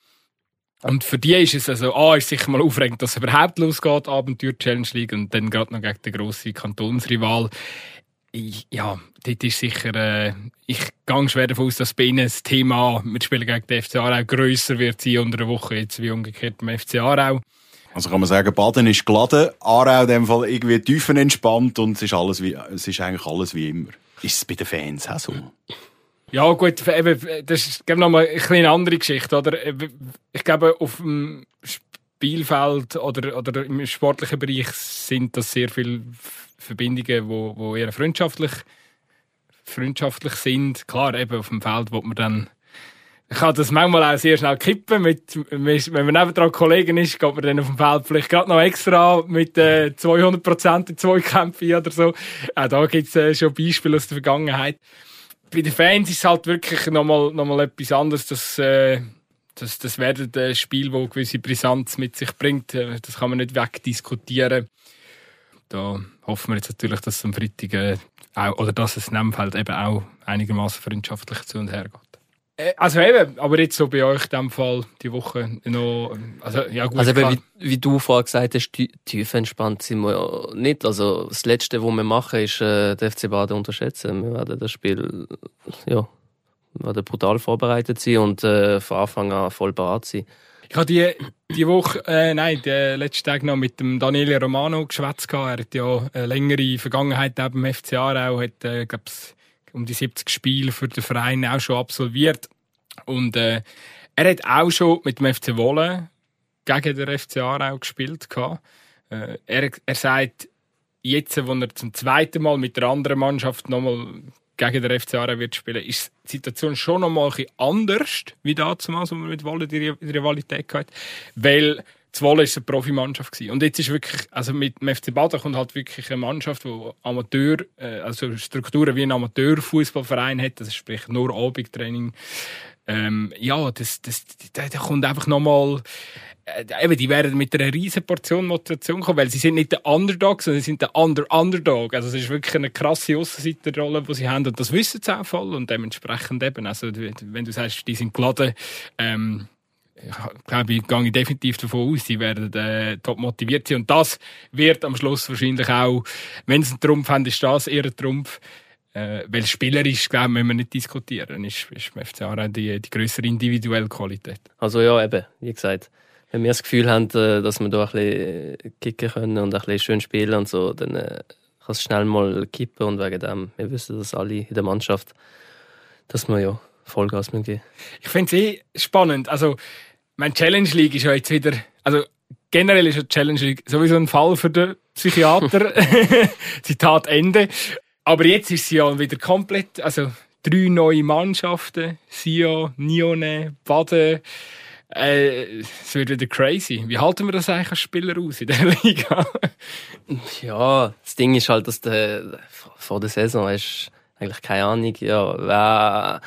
Und für die ist es also, ah, ist sicher mal aufregend, dass es überhaupt losgeht, Abenteuer Challenge League, und dann gerade noch gegen den grossen Kantonsrival. Ich, ja, dort ist sicher, äh, ich gehe schwer davon aus, dass bei ihnen das Thema mit Spielen gegen den FC Aarau grösser wird sein unter der Woche, jetzt wie umgekehrt beim FC Aarau. Also kann man sagen, Baden ist geladen, Aarau in dem Fall irgendwie tiefenentspannt und es ist alles wie, es ist eigentlich alles wie immer. Ist es bei den Fans auch so? Ja, gut, eben, das ist glaube nochmal eine kleine andere Geschichte, oder? Ich glaube, auf dem Spielfeld oder, oder im sportlichen Bereich sind das sehr viele Verbindungen, wo, wo eher freundschaftlich, freundschaftlich sind. Klar, eben auf dem Feld, wo man dann ich kann das manchmal auch sehr schnell kippen. Mit, wenn man nebendran Kollegen ist, geht man dann auf dem Feld vielleicht gerade noch extra mit äh, 200 Prozent in zwei Kämpfen oder so. Auch da gibt es äh, schon Beispiele aus der Vergangenheit. Bei den Fans ist es halt wirklich nochmal noch mal etwas anderes. Das, äh, das, das werden ein Spiel, das gewisse Brisanz mit sich bringt. Äh, das kann man nicht wegdiskutieren. Da hoffen wir jetzt natürlich, dass es am Freitag äh, auch, oder dass es in dem Feld eben auch einigermaßen freundschaftlich zu und her geht. Äh, also eben, aber jetzt so bei euch in dem Fall die Woche noch, also ja gut. Also eben, wie, wie, du vorher gesagt hast, tief entspannt sind wir ja nicht. Also das Letzte, was wir machen, ist äh, den FC Baden unterschätzen. Wir werden das Spiel, ja, wir werden brutal vorbereitet sein und äh, von Anfang an voll bereit sein. Ich habe die, die Woche, äh, nein, den letzten Tag noch mit dem Daniele Romano geschwätzt. Er hat ja eine längere Vergangenheit auch beim FC Aarau, hat, äh, glaub's, um die 70 Spiele für den Verein auch schon absolviert. Und äh, er hat auch schon mit dem FC Wolle gegen den FC Aarau gespielt. Äh, er, er sagt, jetzt, wo er zum zweiten Mal mit der anderen Mannschaft nochmal gegen den FC Aarau wird spielen, ist die Situation schon nochmal ein bisschen anders, wie damals, als wir mit Wolle die Rivalität hatten. Weil Zwolle ist eine Profimannschaft gewesen. Und jetzt ist wirklich, also mit dem FC Baden kommt halt wirklich eine Mannschaft, die Amateur, äh, also Strukturen wie ein Amateurfußballverein hat, das sprich nur Abendtraining. Ähm, ja, das, das, da, da kommt einfach nochmal, äh, eben, die werden mit einer riesen Portion Motivation kommen, weil sie sind nicht der Underdog, sondern sie sind der Under Underdog. Also es ist wirklich eine krasse Aussenseiterrolle, die sie haben und das wissen sie auch voll und dementsprechend eben, also wenn du sagst, die sind geladen, ähm, ich glaube, ich gehe definitiv davon aus, sie werden äh, top motiviert sein. Und das wird am Schluss wahrscheinlich auch, wenn es ein Trumpf haben, ist das eher Trumpf. Äh, weil spielerisch, glaube ich, müssen wir nicht diskutieren. Ist, ist beim FC Aarau die, die größere individuelle Qualität. Also ja, eben, wie gesagt, wenn wir das Gefühl haben, äh, dass wir da ein bisschen kicken können und ein bisschen schön spielen und so, dann äh, kann es schnell mal kippen und wegen dem, wir wissen das alle in der Mannschaft, dass wir ja Vollgas geben Ich finde es eh spannend. Also, mein Challenge League ist ja jetzt wieder, also generell ist ja Challenge League sowieso ein Fall für den Psychiater. Zitat Ende. Aber jetzt ist sie ja wieder komplett, also drei neue Mannschaften, Sion, Nione, Baden. Äh, es wird wieder crazy. Wie halten wir das eigentlich als Spieler aus in der Liga? ja, das Ding ist halt, dass der, vor der Saison hast eigentlich keine Ahnung, ja,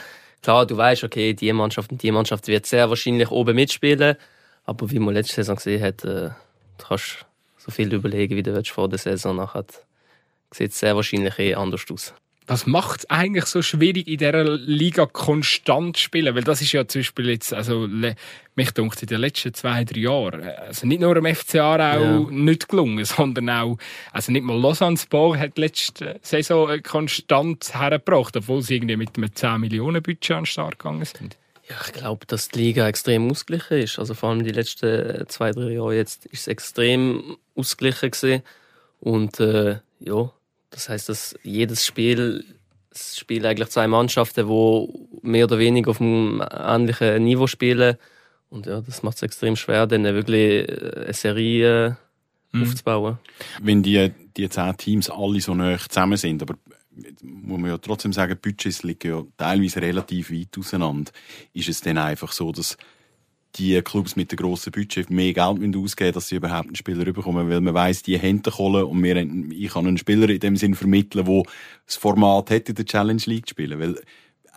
Klar, du weißt, okay, die Mannschaft und die Mannschaft wird sehr wahrscheinlich oben mitspielen, aber wie man letzte Saison gesehen hat, äh, du kannst so viel überlegen, wie du vor der Saison nachher. Sieht sehr wahrscheinlich eh anders aus. Was macht es eigentlich so schwierig, in dieser Liga konstant zu spielen? Weil das ist ja zum Beispiel jetzt, also, mich dunkt in den letzten zwei, drei Jahren, also nicht nur im FCA auch ja. nicht gelungen, sondern auch, also nicht mal Lausanne Sport hat letzte Saison konstant hergebracht, obwohl sie irgendwie mit einem 10 Millionen Budget an den Start gegangen sind. Ja, ich glaube, dass die Liga extrem ausgeglichen ist. Also vor allem die letzten zwei, drei Jahre jetzt ist es extrem ausgeglichen gewesen. Und äh, ja, das heißt, dass jedes Spiel es spielen eigentlich zwei Mannschaften, die mehr oder weniger auf einem ähnlichen Niveau spielen. Und ja, das macht es extrem schwer, dann wirklich eine Serie mhm. aufzubauen. Wenn die, die zehn Teams alle so nah zusammen sind, aber muss man ja trotzdem sagen, Budgets liegen ja teilweise relativ weit auseinander. Ist es dann einfach so, dass die Clubs mit dem grossen Budget mehr Geld ausgeben müssen, dass sie überhaupt einen Spieler bekommen, weil man weiss, die haben Kohle und wir, ich kann einen Spieler in dem Sinn vermitteln, der das Format hat, in der Challenge League zu spielen, weil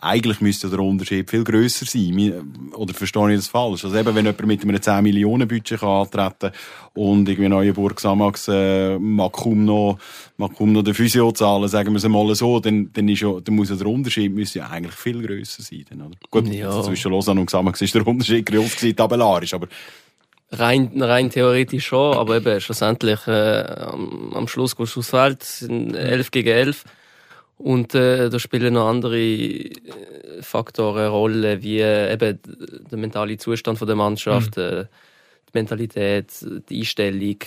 eigentlich müsste der Unterschied viel grösser sein. Oder verstehe ich das falsch? Also eben, wenn jemand mit einem 10 Millionen Budget kann antreten und irgendwie Neuenburg Samax äh, mag kaum noch, mag kaum noch den Physio zahlen, sagen wir es mal so, dann, dann, ist ja, dann muss ja der Unterschied müsste ja eigentlich viel grösser sein. Dann, oder? Gut, ja. zwischen Lausanne und Samax ist der Unterschied groß gewesen, tabellarisch, aber Rein, rein theoretisch schon, aber eben schlussendlich äh, am, am Schluss gehst du aufs Feld, sind 11 gegen 11 und äh, da spielen noch andere äh, Faktoren eine Rolle, wie äh, eben der mentale Zustand von der Mannschaft, mhm. äh, die Mentalität, die Einstellung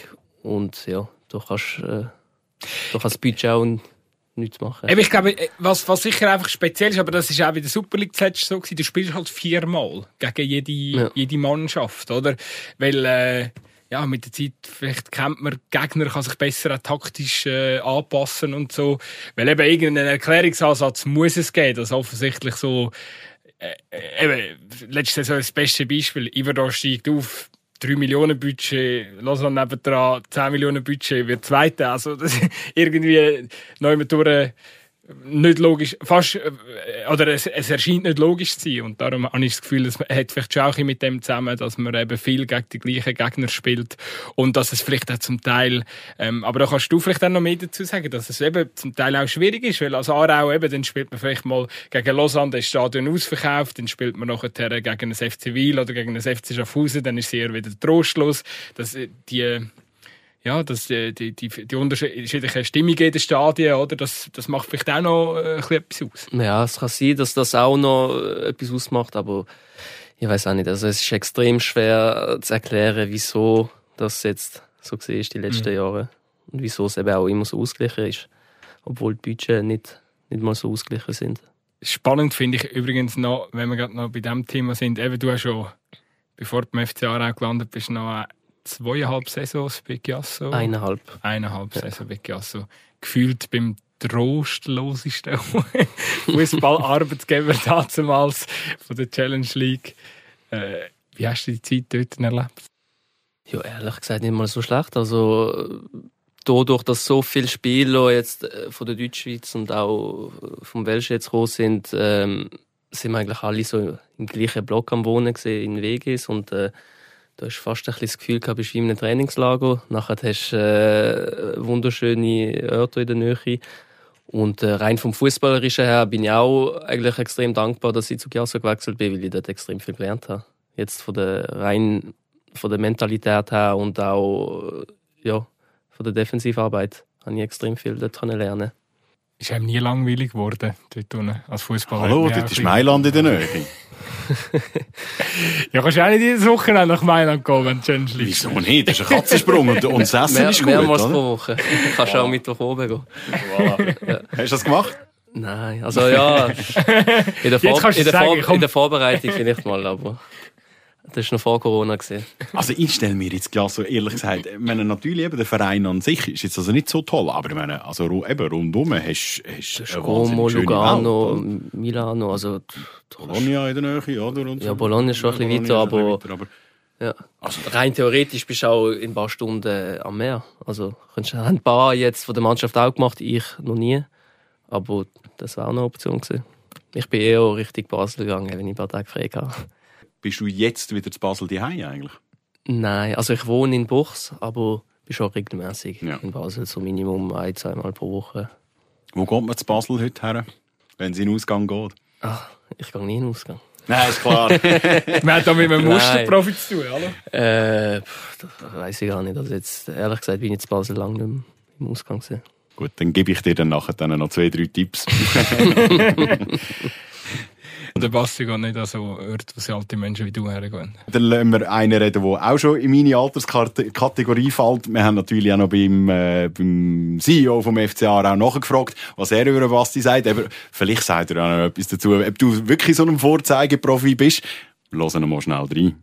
und ja, du kannst, du das Budget auch nichts machen. Eben, ich glaube, was, was sicher einfach speziell ist, aber das ist auch bei der Super League zuletzt so gewesen, du spielst halt viermal gegen jede, ja. jede Mannschaft, oder? Weil, äh, ja, mit der Zeit vielleicht kennt man, Gegner kann sich besser taktisch äh, anpassen und so. Weil eben irgendeinen Erklärungsansatz muss es geben, dass offensichtlich so äh, äh, eben, letzte Saison das beste Beispiel. Iverdor steigt auf, 3 Millionen Budget, Lausanne nebendran, 10 Millionen Budget, wird Zweiter. Also, das irgendwie neu mit durch nicht logisch, fast, äh, oder es, es, erscheint nicht logisch zu sein. Und darum habe ich das Gefühl, es hat vielleicht auch mit dem zusammen, dass man eben viel gegen die gleichen Gegner spielt und dass es vielleicht auch zum Teil, ähm, aber da kannst du vielleicht auch noch mehr dazu sagen, dass es eben zum Teil auch schwierig ist, weil als Aarau eben, dann spielt man vielleicht mal gegen Lausanne das Stadion ausverkauft, dann spielt man nachher gegen ein FC Wiel oder gegen ein FC Schaffhausen, dann ist es eher wieder trostlos. dass äh, die ja, dass die, die, die, die unterschiedlichen Stimmungen in den Stadien, oder? Das, das macht vielleicht auch noch äh, etwas aus. Ja, es kann sein, dass das auch noch äh, etwas ausmacht, aber ich weiß auch nicht. Also es ist extrem schwer zu erklären, wieso das jetzt so gesehen ist die letzten mhm. Jahre und wieso es eben auch immer so ausgeglichen ist, obwohl die Budget nicht, nicht mal so ausgeglichen sind. Spannend finde ich übrigens noch, wenn wir gerade noch bei dem Thema sind, eben du hast schon, bevor du beim FCA gelandet bist, noch zweieinhalb Saisons bei Giasso. Eineinhalb. Eineinhalb ja. Saison bei Giasso. Gefühlt beim trostlosesten Fußballarbeitgeber damals von der Challenge League. Äh, wie hast du die Zeit dort erlebt? Ja, ehrlich gesagt nicht mal so schlecht. Also dadurch, dass so viele Spieler jetzt äh, von der Deutschschweiz und auch vom Welsch jetzt gekommen sind, ähm, sind wir eigentlich alle so im gleichen Block am Wohnen gesehen, in WGs und äh, Du hast fast ein das Gefühl gehabt, bist wie in einem Trainingslager. Nachher hast du äh, wunderschöne Orte in der Nähe. Und äh, rein vom Fußballerischen her bin ich auch eigentlich extrem dankbar, dass ich zu Giasso gewechselt bin, weil ich dort extrem viel gelernt habe. Jetzt von der rein von der Mentalität her und auch ja, von der Defensivarbeit habe ich extrem viel dort lernen ist einem nie langweilig geworden, dort unten, als Fußballer. Hallo, dort ist Mailand in der Nähe. ja, kannst du auch nicht jedes Wochenende nach Mailand gehen, wenn du Wieso nicht? Das ist ein Katzensprung und, und das Essen Mehr, ist gut, Mehrmals pro Woche. Du kannst auch Mittwoch oben gehen. Voilà. Ja. Hast du das gemacht? Nein, also ja, in der, Vor in der, Vor in der Vorbereitung vielleicht mal, aber... Das war noch vor Corona. Also ich stelle mir jetzt klar so ehrlich gesagt, ich meine, natürlich eben der Verein an sich ist jetzt also nicht so toll, aber ich meine, also eben rundum hast du Como, Lugano, Welt, Milano, also... Bologna in der Nähe, oder? Und ja, Bologna ist schon ein bisschen weiter, aber... Weiter, aber ja. Also, rein theoretisch bist du auch in ein paar Stunden am Meer. Also, könntest ein paar jetzt von der Mannschaft auch gemacht, ich noch nie. Aber das war auch eine Option gewesen. Ich bin eher Richtung Basel gegangen, wenn ich ein paar Tage frei hatte. Bist du jetzt wieder zu Basel daheim eigentlich? Nein, also ich wohne in Buchs, aber bin schon regelmäßig ja. in Basel, so Minimum ein, zweimal pro Woche. Wo kommt man zu Basel heute her, wenn es in den Ausgang geht? Ach, ich gehe nie in den Ausgang. Nein, ist klar. Man hat da mit einem Musterprofi zu tun, oder? Äh, das weiß ich gar nicht. Also jetzt, ehrlich gesagt, bin ich jetzt Basel lange nicht mehr im Ausgang gewesen. Gut, dann gebe ich dir dann nachher dann noch zwei, drei Tipps. Der Basti geht nicht an so Orte, wo sie alte Menschen wie du hergehen. Dann lassen wir einen reden, der auch schon in meine Alterskategorie fällt. Wir haben natürlich auch noch beim, äh, beim CEO vom FCA auch nachgefragt, was er über Basti sagt. Aber vielleicht sagt er auch noch etwas dazu, ob du wirklich so ein Vorzeigeprofi bist. Wir hören mal schnell rein.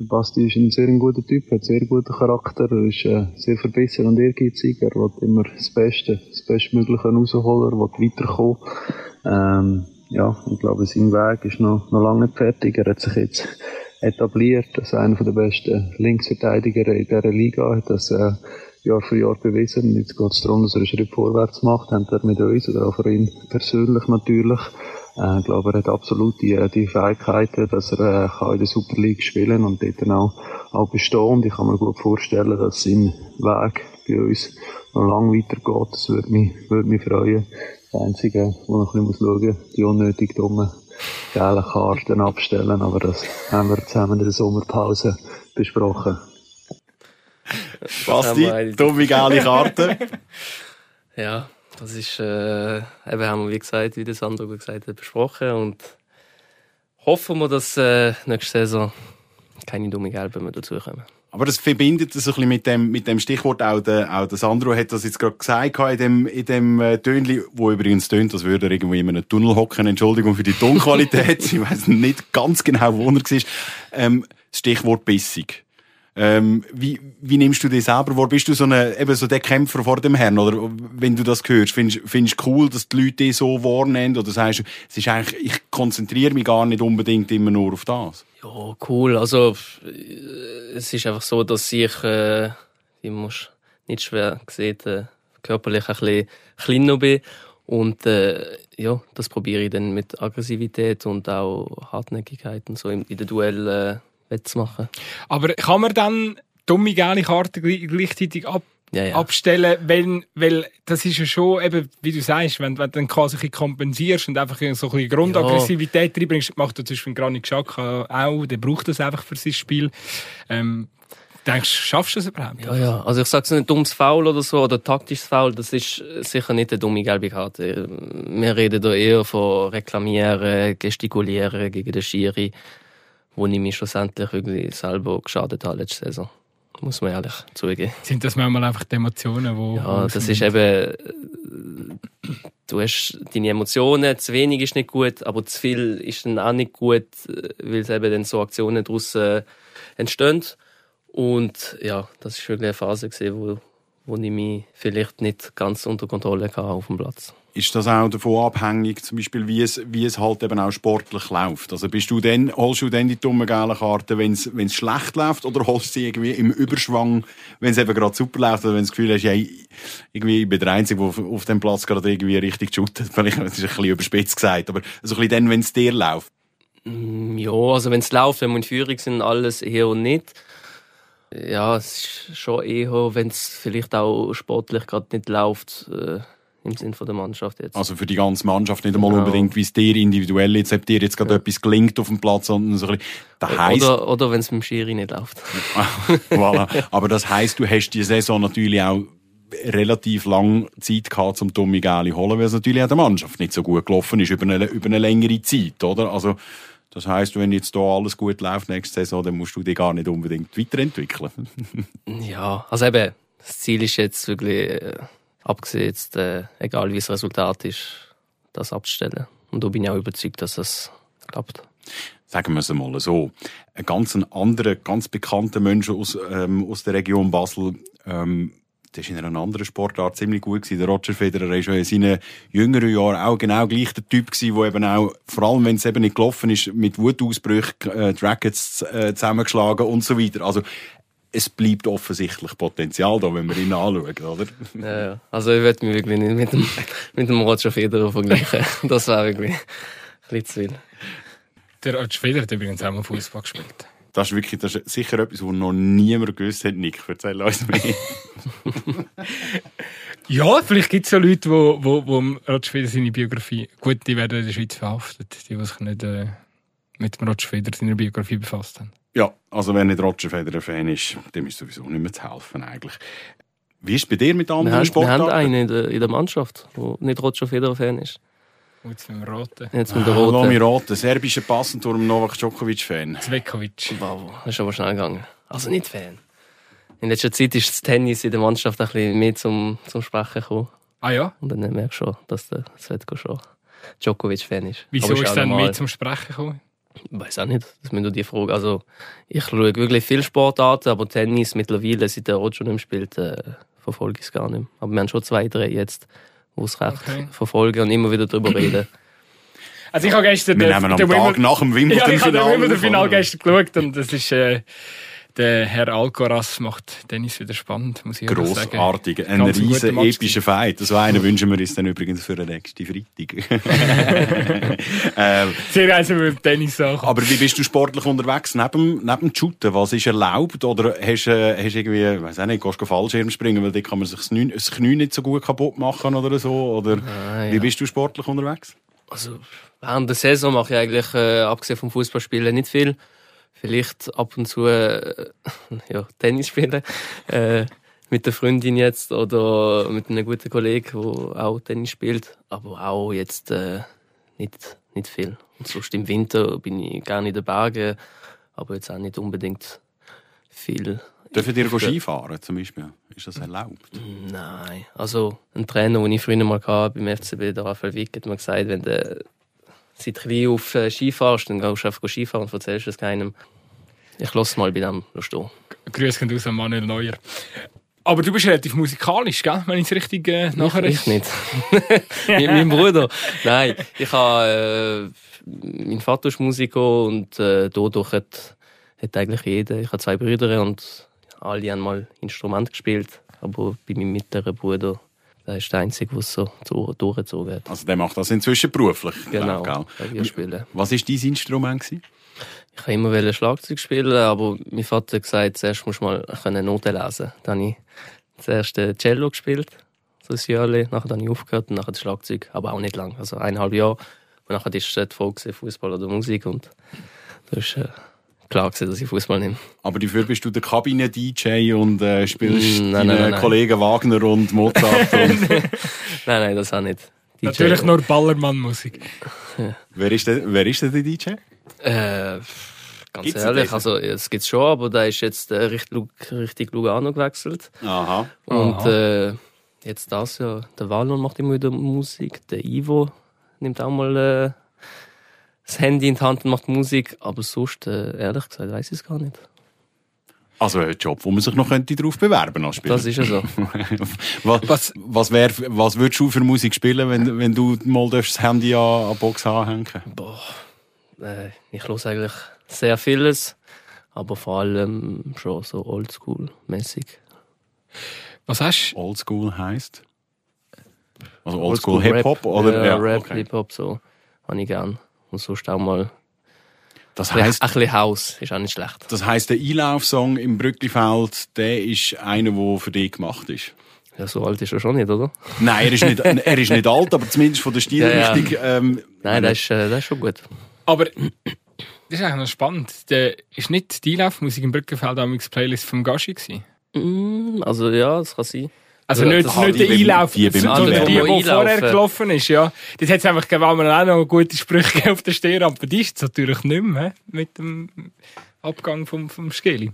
Basti ist ein sehr guter Typ, hat einen sehr guten Charakter, er ist äh, sehr verbessert und ehrgeizig, er will immer das Beste, das Bestmögliche rausholen, er will weiterkommen. Ähm, ja, ich glaube, sein Weg ist noch, noch lange nicht fertig. Er hat sich jetzt etabliert als einer der besten Linksverteidiger in dieser Liga, hat das äh, Jahr für Jahr bewiesen. Jetzt geht es darum, dass er einen Schritt vorwärts macht, hat er mit uns oder auch für ihn persönlich natürlich. Äh, ich glaube, er hat absolut die, die Fähigkeiten, dass er äh, kann in der Super League spielen und dort dann auch, auch bestehen. Ich kann mir gut vorstellen, dass sein Weg bei uns noch lange weitergeht. Das würde mich, würde mich freuen. Das Einzige, wo ich ein bisschen schauen muss, die unnötig dummen gelben Karten abstellen. Aber das haben wir zusammen in der Sommerpause besprochen. Basti, dumme gelbe Karten. ja, das ist, äh, eben haben wir, wie gesagt, wie der Sandro gesagt hat, besprochen. Und hoffen wir, dass äh, nächste Saison keine dummen Gelben mehr dazukommen. Aber das verbindet so ein bisschen mit dem, mit dem Stichwort auch der, auch der Sandro hat das jetzt gerade gesagt in dem, in dem äh, Tönli, wo übrigens tönt, als würde er irgendwo in einem Tunnel hocken. Entschuldigung für die Tonqualität. ich weiß nicht ganz genau, wo er war. Ähm, das Stichwort bissig. Ähm, wie, wie nimmst du dich selber vor? Bist du so, eine, eben so der Kämpfer vor dem Herrn? Oder wenn du das hörst, findest du cool, dass die Leute dich so wahrnehmen? Oder sagst du, es ist eigentlich, ich konzentriere mich gar nicht unbedingt immer nur auf das? Ja, cool. Also, es ist einfach so, dass ich, äh, ich muss nicht schwer gesehen, äh, körperlich ein bisschen kleiner bin. Und äh, ja, das probiere ich dann mit Aggressivität und auch Hartnäckigkeit und so in, in den Duell wettzumachen. Aber kann man dann dumme, geile Karten gleichzeitig ab ja, ja. abstellen, wenn, weil das ist ja schon, eben, wie du sagst, wenn, wenn du dann quasi ein kompensierst und einfach so ein bisschen Grundaggressivität ja. reinbringst, macht das zum Beispiel Granit Xhaka auch, der braucht das einfach für sein Spiel. Ähm, Denkst du, schaffst du es überhaupt? Ja, ja. Also ich sage es nicht dummes Foul oder so, oder taktisches Foul, das ist sicher nicht eine dumme gelbe Karte. Wir reden da eher von Reklamieren, Gestikulieren gegen den Schiri, wo ich mich schlussendlich wirklich selber geschadet habe letzte Saison. Muss man ehrlich zugeben. Sind das manchmal einfach die Emotionen, wo... Ja, das ist eben... Du hast deine Emotionen, zu wenig ist nicht gut, aber zu viel ist dann auch nicht gut, weil es eben dann so Aktionen daraus äh, entstehen. Und ja, das war wirklich eine Phase, gewesen, wo, wo ich mich vielleicht nicht ganz unter Kontrolle hatte auf dem Platz. Ist das auch davon abhängig, zum Beispiel, wie es, wie es halt eben auch sportlich läuft? Also bist du denn, holst du denn die dummen gelben Karten, wenn es, wenn es schlecht läuft, oder holst du sie irgendwie im Überschwang, wenn es eben gerade super läuft, oder wenn du das Gefühl hast, ja, irgendwie, ich bin der Einzige, der auf, auf dem Platz gerade irgendwie richtig shootet. Vielleicht, das ist ein bisschen überspitzt gesagt, aber so ein bisschen dann, wenn es dir läuft. Mm, ja, also wenn es läuft, wenn wir in Führung sind, alles eher nicht. Ja, es ist schon eher, wenn es vielleicht auch sportlich gerade nicht läuft, äh, im Sinne der Mannschaft jetzt. Also für die ganze Mannschaft nicht einmal genau. unbedingt, wie es dir individuell jetzt, ob dir jetzt gerade ja. etwas gelingt auf dem Platz, sondern so ein bisschen, das heisst, Oder, oder wenn es mit dem Schiri nicht läuft. voilà. Aber das heisst, du hast die Saison natürlich auch relativ lang Zeit gehabt, um Tommy Gäli holen, weil es natürlich auch der Mannschaft nicht so gut gelaufen ist über eine, über eine längere Zeit, oder? Also, das heißt, wenn jetzt hier alles gut läuft nächste Saison, dann musst du dich gar nicht unbedingt weiterentwickeln. ja, also eben, das Ziel ist jetzt wirklich, äh, abgesehen jetzt, äh, egal wie das Resultat ist, das abzustellen. Und da bin ich auch überzeugt, dass das klappt. Sagen wir es mal so. Ein ganz anderer, ganz bekannter Mensch aus, ähm, aus der Region Basel, ähm, der ist in einer anderen Sportart ziemlich gut gewesen. Der Roger Federer war schon in seinen jüngeren Jahren auch genau gleich der Typ gewesen, der eben auch, vor allem wenn es eben nicht gelaufen ist, mit Wutausbrüchen äh, die Rackets äh, zusammengeschlagen und so weiter. Also, es bleibt offensichtlich Potenzial da, wenn wir ihn anschauen, oder? Ja, ja. Also ich würde mich wirklich nicht mit dem, mit dem Roger Federer vergleichen. Das wäre wirklich ein bisschen zu viel. Der Roger Federer hat übrigens auch mal Fußball gespielt. Das ist wirklich das ist sicher etwas, was noch niemand gewusst hat. Nick, erzähl uns mehr. ja, vielleicht gibt es ja Leute, wo, wo, wo Roger Federer seine Biografie, gut, die werden in der Schweiz verhaftet, die, die sich nicht äh, mit Roger Federer seiner Biografie befasst haben. Ja, also wer nicht Roger Federer Fan ist, dem ist sowieso nicht mehr zu helfen eigentlich. Wie ist es bei dir mit anderen wir Sportarten? Wir haben einen in der, in der Mannschaft, der nicht Roger Federer Fan ist. Jetzt mit dem Roten. Jetzt mit dem Roten. Ah, Lomi Roten, serbischer Passenturm Novak Djokovic-Fan. Zvekovic. Wow, das ist aber schnell gegangen. Also nicht Fan. In letzter Zeit ist das Tennis in der Mannschaft ein bisschen mehr zum, zum Sprechen gekommen. Ah ja? Und dann merkst du schon, dass der Svetko schon Djokovic-Fan ist. Wieso ist, ist dann mehr zum Sprechen gekommen? Ich weiß auch nicht, das müssen die Frage. Also, ich schaue wirklich viele Sportarten, aber Tennis mittlerweile, seit der Roger nicht mehr spielt, äh, verfolge ich es gar nicht mehr. Aber wir haben schon zwei, drei jetzt Ausrecht okay. verfolgen und immer wieder darüber reden. Also ich habe gestern... Wir den, nehmen am Tag Wimbledon, nach dem Wimbledon-Final... Ja, ich habe den Wimbledon-Final gestern geschaut und das ist... Äh, der Herr Alcoraz macht Tennis wieder spannend, muss ich Grossartig. Ein riesen epischer Fight. So einen wünschen wir uns dann übrigens für den nächsten Freitag. ähm, Sehr also mit Tennis auch. Aber wie bist du sportlich unterwegs? Neben, neben Shooten, was ist erlaubt? Oder hast, äh, hast irgendwie, ich weiß auch nicht, gehst du Fallschirm springen, weil da kann man sich das Knie, das Knie nicht so gut kaputt machen oder so? Oder ah, ja. wie bist du sportlich unterwegs? Also, während der Saison mache ich eigentlich, äh, abgesehen vom Fußballspielen, nicht viel vielleicht ab und zu äh, ja, Tennis spielen. Äh, mit der Freundin jetzt oder mit einem guten Kollegen, der auch Tennis spielt. Aber auch jetzt äh, nicht, nicht viel. Und sonst im Winter bin ich gerne in den Bergen, aber jetzt auch nicht unbedingt viel. Dürfen ihr Skifahren zum Beispiel? Ist das erlaubt? Nein. Also ein Trainer, den ich früher mal hatte, beim FCB, der Raphael Wick, hat mir gesagt, wenn du seit klein auf äh, Ski fährst, dann gehst du einfach Skifahren und erzählst es keinem. ich lasse mal bei dem stehen. Grüße gehen aus an Manuel Neuer. Aber du bist relativ musikalisch, gell? wenn ich es richtig äh, nachher... Ich, ich nicht. mein, mein Bruder. Nein, ich habe... Äh, mein Vater ist Musiker und äh, dadurch hat, hat eigentlich jeder... Ich habe zwei Brüder und alle haben mal Instrument gespielt. Aber bei meinem mittleren Bruder, der ist der Einzige, der es so durchgezogen hat. Also der macht das inzwischen beruflich? Genau, gell? spielen. Was war dein Instrument? Gewesen? Ich wollte immer Schlagzeug spielen, aber mein Vater hat gesagt, zuerst musst du mal Noten lesen. Dann habe ich zuerst Cello gespielt, so ein Jahr, nachher habe ich aufgehört und nachher das Schlagzeug, aber auch nicht lang, also eineinhalb Jahre. Und nachher war es die Frage, Fußball oder Musik und da ist äh, klar gewesen, dass ich Fußball nehme. Aber dafür bist du der Kabine-DJ und äh, spielst mm, nein, Kollegen Wagner und Mozart. und nein, nein, das auch nicht. DJ Natürlich nur Ballermann-Musik. Ja. Wer, ist denn, wer ist denn der DJ? Äh, ganz Gibt's ehrlich, also es gibt's schon, aber da ist jetzt äh, Richtung, Richtung Lugano gewechselt. Aha. Und Aha. Äh, jetzt das ja, der Wallon macht immer wieder Musik, der Ivo nimmt auch mal äh, das Handy in die Hand und macht Musik, aber sonst, äh, ehrlich gesagt, weiß ich es gar nicht. Also ein Job, wo man sich noch könnte darauf bewerben als Spieler. Das ist ja so. was, was, was, wär, was würdest du für Musik spielen, wenn, wenn du mal das Handy an, an Box anhängen Boah, äh, ich höre eigentlich sehr vieles, aber vor allem schon so oldschool-mäßig. Was hast du? Oldschool heisst? Also Oldschool Old Hip-Hop? oder? Ja, ja Rap, okay. Hip-Hop, so. Habe ich gern. Und sonst auch mal das heisst, ein bisschen Haus ist auch nicht schlecht. Das heisst, der Einlaufsong im Brücklifeld, der ist einer, der für dich gemacht ist. Ja, so alt ist er schon nicht, oder? Nein, er ist nicht, er ist nicht alt, aber zumindest von der Stilrichtung. Ja, ja. Ähm, Nein, das ist, äh, das ist schon gut. Aber das ist eigentlich noch spannend. Der, ist nicht die Einlaufmusik im Brückenfeld damals Playlist vom Gashi gewesen? Mm, also ja, das kann sein. Also nicht, nicht halt der Einlauf, die, sondern die, die, vorher gelaufen ist, ja. Das hat es einfach gegeben, man auch noch gute Sprüche auf der Stirnrampe. Die ist es natürlich nicht mehr, mit dem Abgang vom, vom Skeli.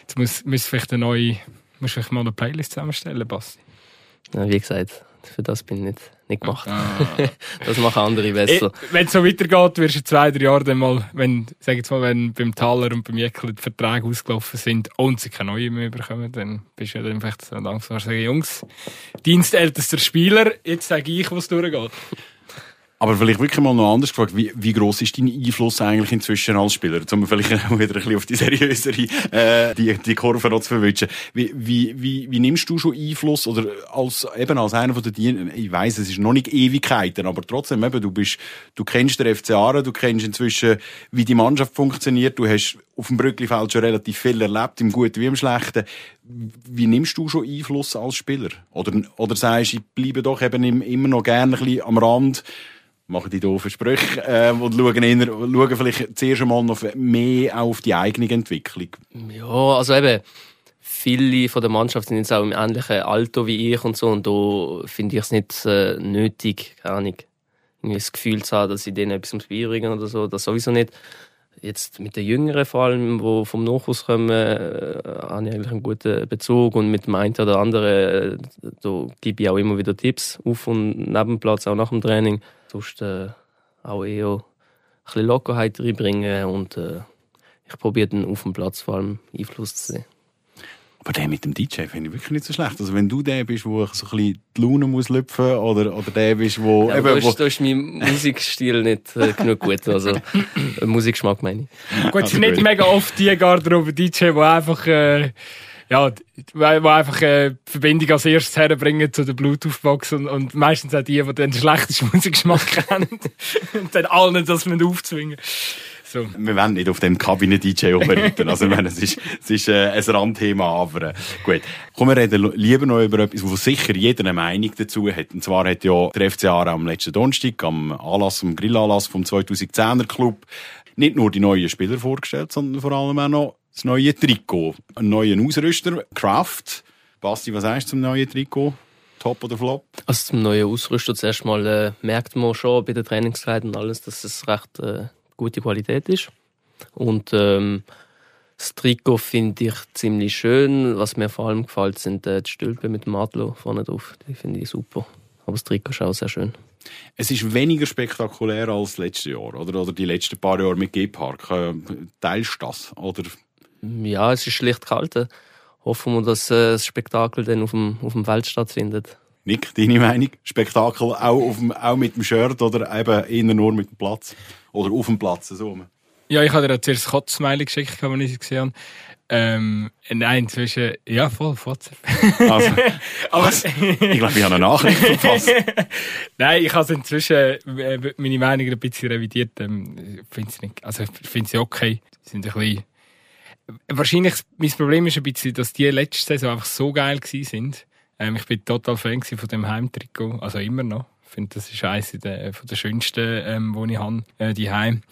Jetzt muss, muss vielleicht eine neue, muss vielleicht mal eine Playlist zusammenstellen, Basti. Ja, wie gesagt, für das bin ich nicht, nicht gemacht. Ah. das machen andere besser. Wenn es so weitergeht, wirst du in zwei, drei Jahren dann mal, wenn, sag jetzt mal, wenn beim Taler und beim Jäckler die Verträge ausgelaufen sind und sie keine neuen mehr bekommen, dann bist du ja dann vielleicht so langsam sagen, Jungs, dienstältester Spieler, jetzt sage ich, was durchgeht. Aber vielleicht wirklich mal noch anders gefragt, wie, wie groß ist dein Einfluss eigentlich inzwischen als Spieler? Um vielleicht wieder ein bisschen auf die seriösere, äh, die, die Kurve noch zu verwischen. Wie, wie, wie, wie nimmst du schon Einfluss oder als, eben als einer von den ich weiss, es ist noch nicht Ewigkeiten, aber trotzdem eben, du bist, du kennst den FC Aare, du kennst inzwischen, wie die Mannschaft funktioniert, du hast auf dem Brücklifeld schon relativ viel erlebt, im Guten wie im Schlechten. Wie nimmst du schon Einfluss als Spieler? Oder, oder sagst du, ich bleibe doch eben immer noch gerne ein am Rand, machen die doofen Sprüche äh, und schauen, eher, schauen vielleicht zuerst einmal noch mehr auf die eigene Entwicklung. Ja, also eben, viele von der Mannschaft sind jetzt auch im ähnlichen Alter wie ich und so und da finde ich es nicht äh, nötig, keine Ahnung, irgendwie das Gefühl zu haben, dass ich denen etwas beibringen oder so, das sowieso nicht. Jetzt mit den Jüngeren vor allem, die vom Nachwuchs kommen, äh, habe ich eigentlich einen guten Bezug und mit dem einen oder anderen, äh, da gebe ich auch immer wieder Tipps auf und neben Platz, auch nach dem Training sonst äh, auch eher ein bisschen Lockerheit reinbringen und äh, ich probiere dann auf dem Platz vor allem Einfluss zu sehen. Aber der mit dem DJ finde ich wirklich nicht so schlecht. Also wenn du der bist, wo so ein bisschen die Laune muss lüpfen oder, oder der bist, wo... Ja, eben, da, ist, wo da ist mein Musikstil nicht äh, genug gut. Also äh, Musikgeschmack meine ich. Gut, es ist nicht mega oft die Garderobe DJ, wo einfach... Äh, ja, die einfach äh, die Verbindung als erstes herbringen zu der Bluetooth-Box und, und meistens auch die, die den schlechtesten Musikgeschmack kennen und dann allen das mit aufzwingen. So. Wir wollen nicht auf dem Kabinen-DJ umreiten. Also, ich meine, es ist, es ist äh, ein Randthema, aber äh, gut. Kommen wir reden lieber noch über etwas, wo sicher jeder eine Meinung dazu hat. Und zwar hat ja der FCA am letzten Donnerstag, am Anlass, am Grillanlass vom 2010er Club, nicht nur die neuen Spieler vorgestellt, sondern vor allem auch noch das neue Trikot. Einen neuen Ausrüster, Kraft. Basti, was heißt zum neuen Trikot? Top oder Flop? Also zum neuen Ausrüster zuerst mal äh, merkt man schon bei der Trainingszeit und alles, dass es recht äh, gute Qualität ist. Und ähm, das Trikot finde ich ziemlich schön. Was mir vor allem gefällt, sind äh, die Stülpe mit dem Adler vorne drauf. Die finde ich super. Aber das Trikot ist auch sehr schön. Es ist weniger spektakulär als letztes Jahr, oder? Oder die letzten paar Jahre mit G-Park. Äh, teilst du das? Oder Ja, es ist schlicht kalt. Hoffen wir, dass äh, das Spektakel dann auf dem, auf dem Feld stattfindet. Nick, deine Meinung? Spektakel auch, auf dem, auch mit dem Shirt oder eben eher nur mit dem Platz? Oder auf dem Platz, so. Ja, ich habe dir zuerst Kotzmeile geschickt, wenn ich es gesehen habe. Ähm, nein, inzwischen, ja, voll, WhatsApp. Also, Aber, ich glaube, ich habe eine Nachricht verfasst. nein, ich habe inzwischen äh, meine Meinung ein bisschen revidiert. Ähm, sie nicht, also ich finde sie okay. Sie sind ein bisschen, wahrscheinlich, mein Problem ist ein bisschen, dass die letzte Saison einfach so geil gewesen sind. Ähm, ich bin total Fan von dem Heimtrikot, also immer noch. Ich finde, das ist eines der, von der schönsten, ähm, die ich habe, äh, die Heim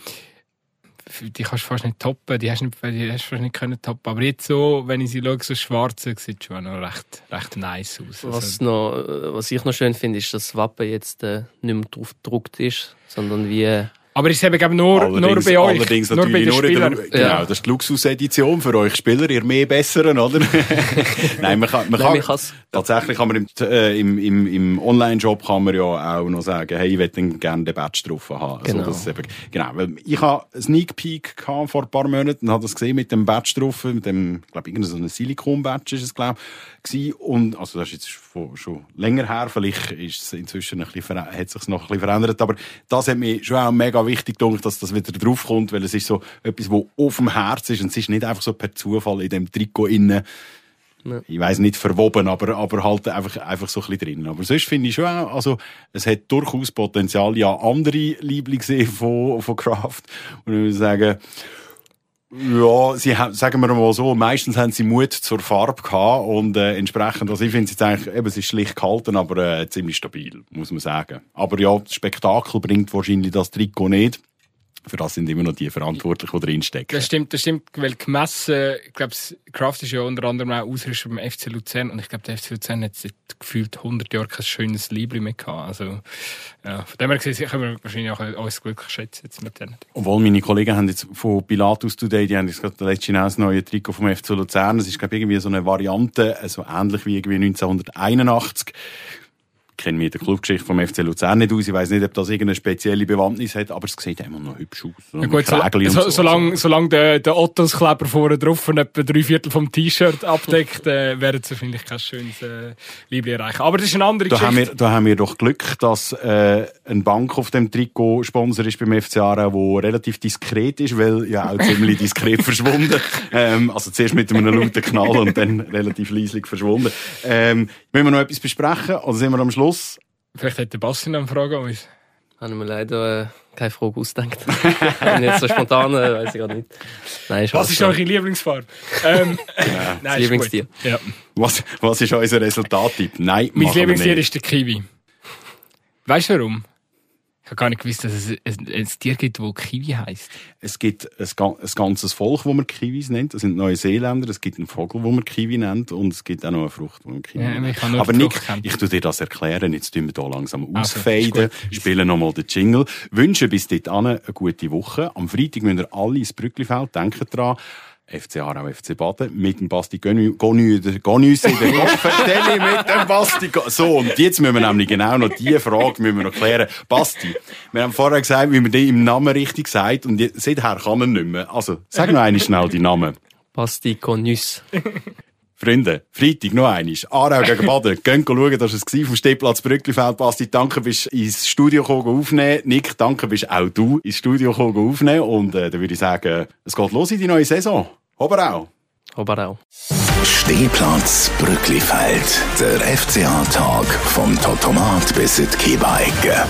die kannst du fast nicht toppen, die hast du, nicht, die hast du fast nicht können toppen. Aber jetzt so, wenn ich sie schaue, so schwarz, sieht schon noch recht, recht nice aus. Was, also, noch, was ich noch schön finde, ist, dass das Wappen jetzt äh, nicht mehr drauf gedruckt ist, sondern wie aber ist eben glaube nur, nur bei euch, allerdings nur bei den nur Spielern. Der, genau, das ist die Luxus-Edition für euch Spieler, ihr mehr Besseren, oder? Nein, man kann, man Nein, kann tatsächlich kann man im, äh, im, im, im Online-Shop kann man ja auch noch sagen, hey, ich möchte gerne den Badge drauf haben. Genau. Also, eben, genau, weil ich habe einen Sneak Peek gehabt vor ein paar Monaten und habe das gesehen mit dem Badge drauf, mit dem, glaube ich, so ein Silikon-Badge ist es, glaube ich, und, also das ist jetzt schon, schon länger her, vielleicht ist es inzwischen ein bisschen, hat sich noch ein bisschen verändert, aber das hat mich schon auch mega wichtig gedacht, dass das wieder draufkommt, weil es ist so etwas, was auf dem Herz ist und es ist nicht einfach so per Zufall in dem Trikot innen, ja. ich weiß nicht verwoben, aber, aber halt einfach, einfach so ein bisschen drin. Aber sonst finde ich schon auch, also, es hat durchaus Potenzial, ja, andere Lieblings von, von Kraft. Und ich würde sagen, ja, sie haben, sagen wir mal so, meistens haben sie Mut zur Farbe gehabt und äh, entsprechend, also ich finde es jetzt eigentlich, eben, es ist schlicht gehalten, aber äh, ziemlich stabil, muss man sagen. Aber ja, Spektakel bringt wahrscheinlich das Trikot nicht. Für das sind immer noch die verantwortlich, die drinstecken. Das stimmt, das stimmt, weil gemessen, ich glaube, Kraft ist ja unter anderem auch Ausrüster beim FC Luzern und ich glaube, der FC Luzern hat seit gefühlt 100 Jahren kein schönes Liebling mehr gehabt. Also, ja, von dem her gesehen, können wir wahrscheinlich auch uns glücklich schätzen jetzt mit denen. Obwohl meine Kollegen haben jetzt von Pilatus Today, die haben jetzt gerade letztes Jahr das neue Trikot vom FC Luzern. Das ist, glaube ich, irgendwie so eine Variante, so ähnlich wie irgendwie 1981 kenne mich in der Clubgeschichte vom FC Luzern nicht aus. Ich weiß nicht, ob das irgendeine spezielle Bewandtnis hat, aber es sieht immer noch hübsch aus. Ja, gut, so, so, solange, solange der, der Ottos-Kleber vorne drauf und etwa drei Viertel vom T-Shirt abdeckt, äh, werden es wahrscheinlich kein schönes äh, Liebling erreichen. Aber das ist eine andere da Geschichte. Haben wir, da haben wir doch Glück, dass äh, ein Bank auf dem Trikot Sponsor ist beim FC Aarau, der relativ diskret ist, weil ja auch ziemlich diskret verschwunden. Ähm, also zuerst mit einem lauten Knall und dann relativ leislich verschwunden. Ähm, müssen wir noch etwas besprechen oder sind wir am Schluss? Vielleicht hat der Basti noch eine Frage an uns. Habe mir leider äh, keine Frage ausgedacht. jetzt so spontan, äh, weiß ich gar nicht. Nein, was ist eure Lieblingsfarbe? ähm, ja, nein, Lieblingstier. Ja. Was, was ist unser Resultattipp? Nein, Mein Lieblingstier ist der Kiwi. Weißt du warum? Ich habe gar nicht gewusst, dass es ein, ein Tier gibt, das Kiwi heisst. Es gibt ein, ein ganzes Volk, das man Kiwis nennt. Das sind Neuseeländer. Es gibt einen Vogel, den man Kiwi nennt. Und es gibt auch noch eine Frucht, die man Kiwi ja, nennt. Aber Nick, ich tu dir das erklären. Jetzt tun wir hier langsam Also, ausfaden. Spielen nochmal den Jingle. Wünschen bis dahin eine gute Woche. Am Freitag müssen wir alle ins Brücklifeld. Denken dran. FC Aarau, FC Baden, mit dem Basti Gonüs in der Kopfvertelle mit dem Basti So, und jetzt müssen wir nämlich genau noch diese Frage müssen wir noch klären. Basti, wir haben vorher gesagt, wie man den im Namen richtig sagt, und seither kann man nicht mehr. Also, sag noch einmal schnell die Namen. Basti Gonüs. Freunde, Freitag noch einmal. Aarau gegen Baden. Gehen schauen, das war es vom Stehplatz Brücklifeld. Basti, danke, bist ins Studio gekommen aufnehmen. Nick, danke, bist auch du ins Studio gekommen aufnehmen. Und äh, dann würde ich sagen, es geht los in die neue Saison. Oberau. Oberau. Stehplatz Brücklifeld. Der FCA-Tag vom Totomat bis in die Kiebeigge.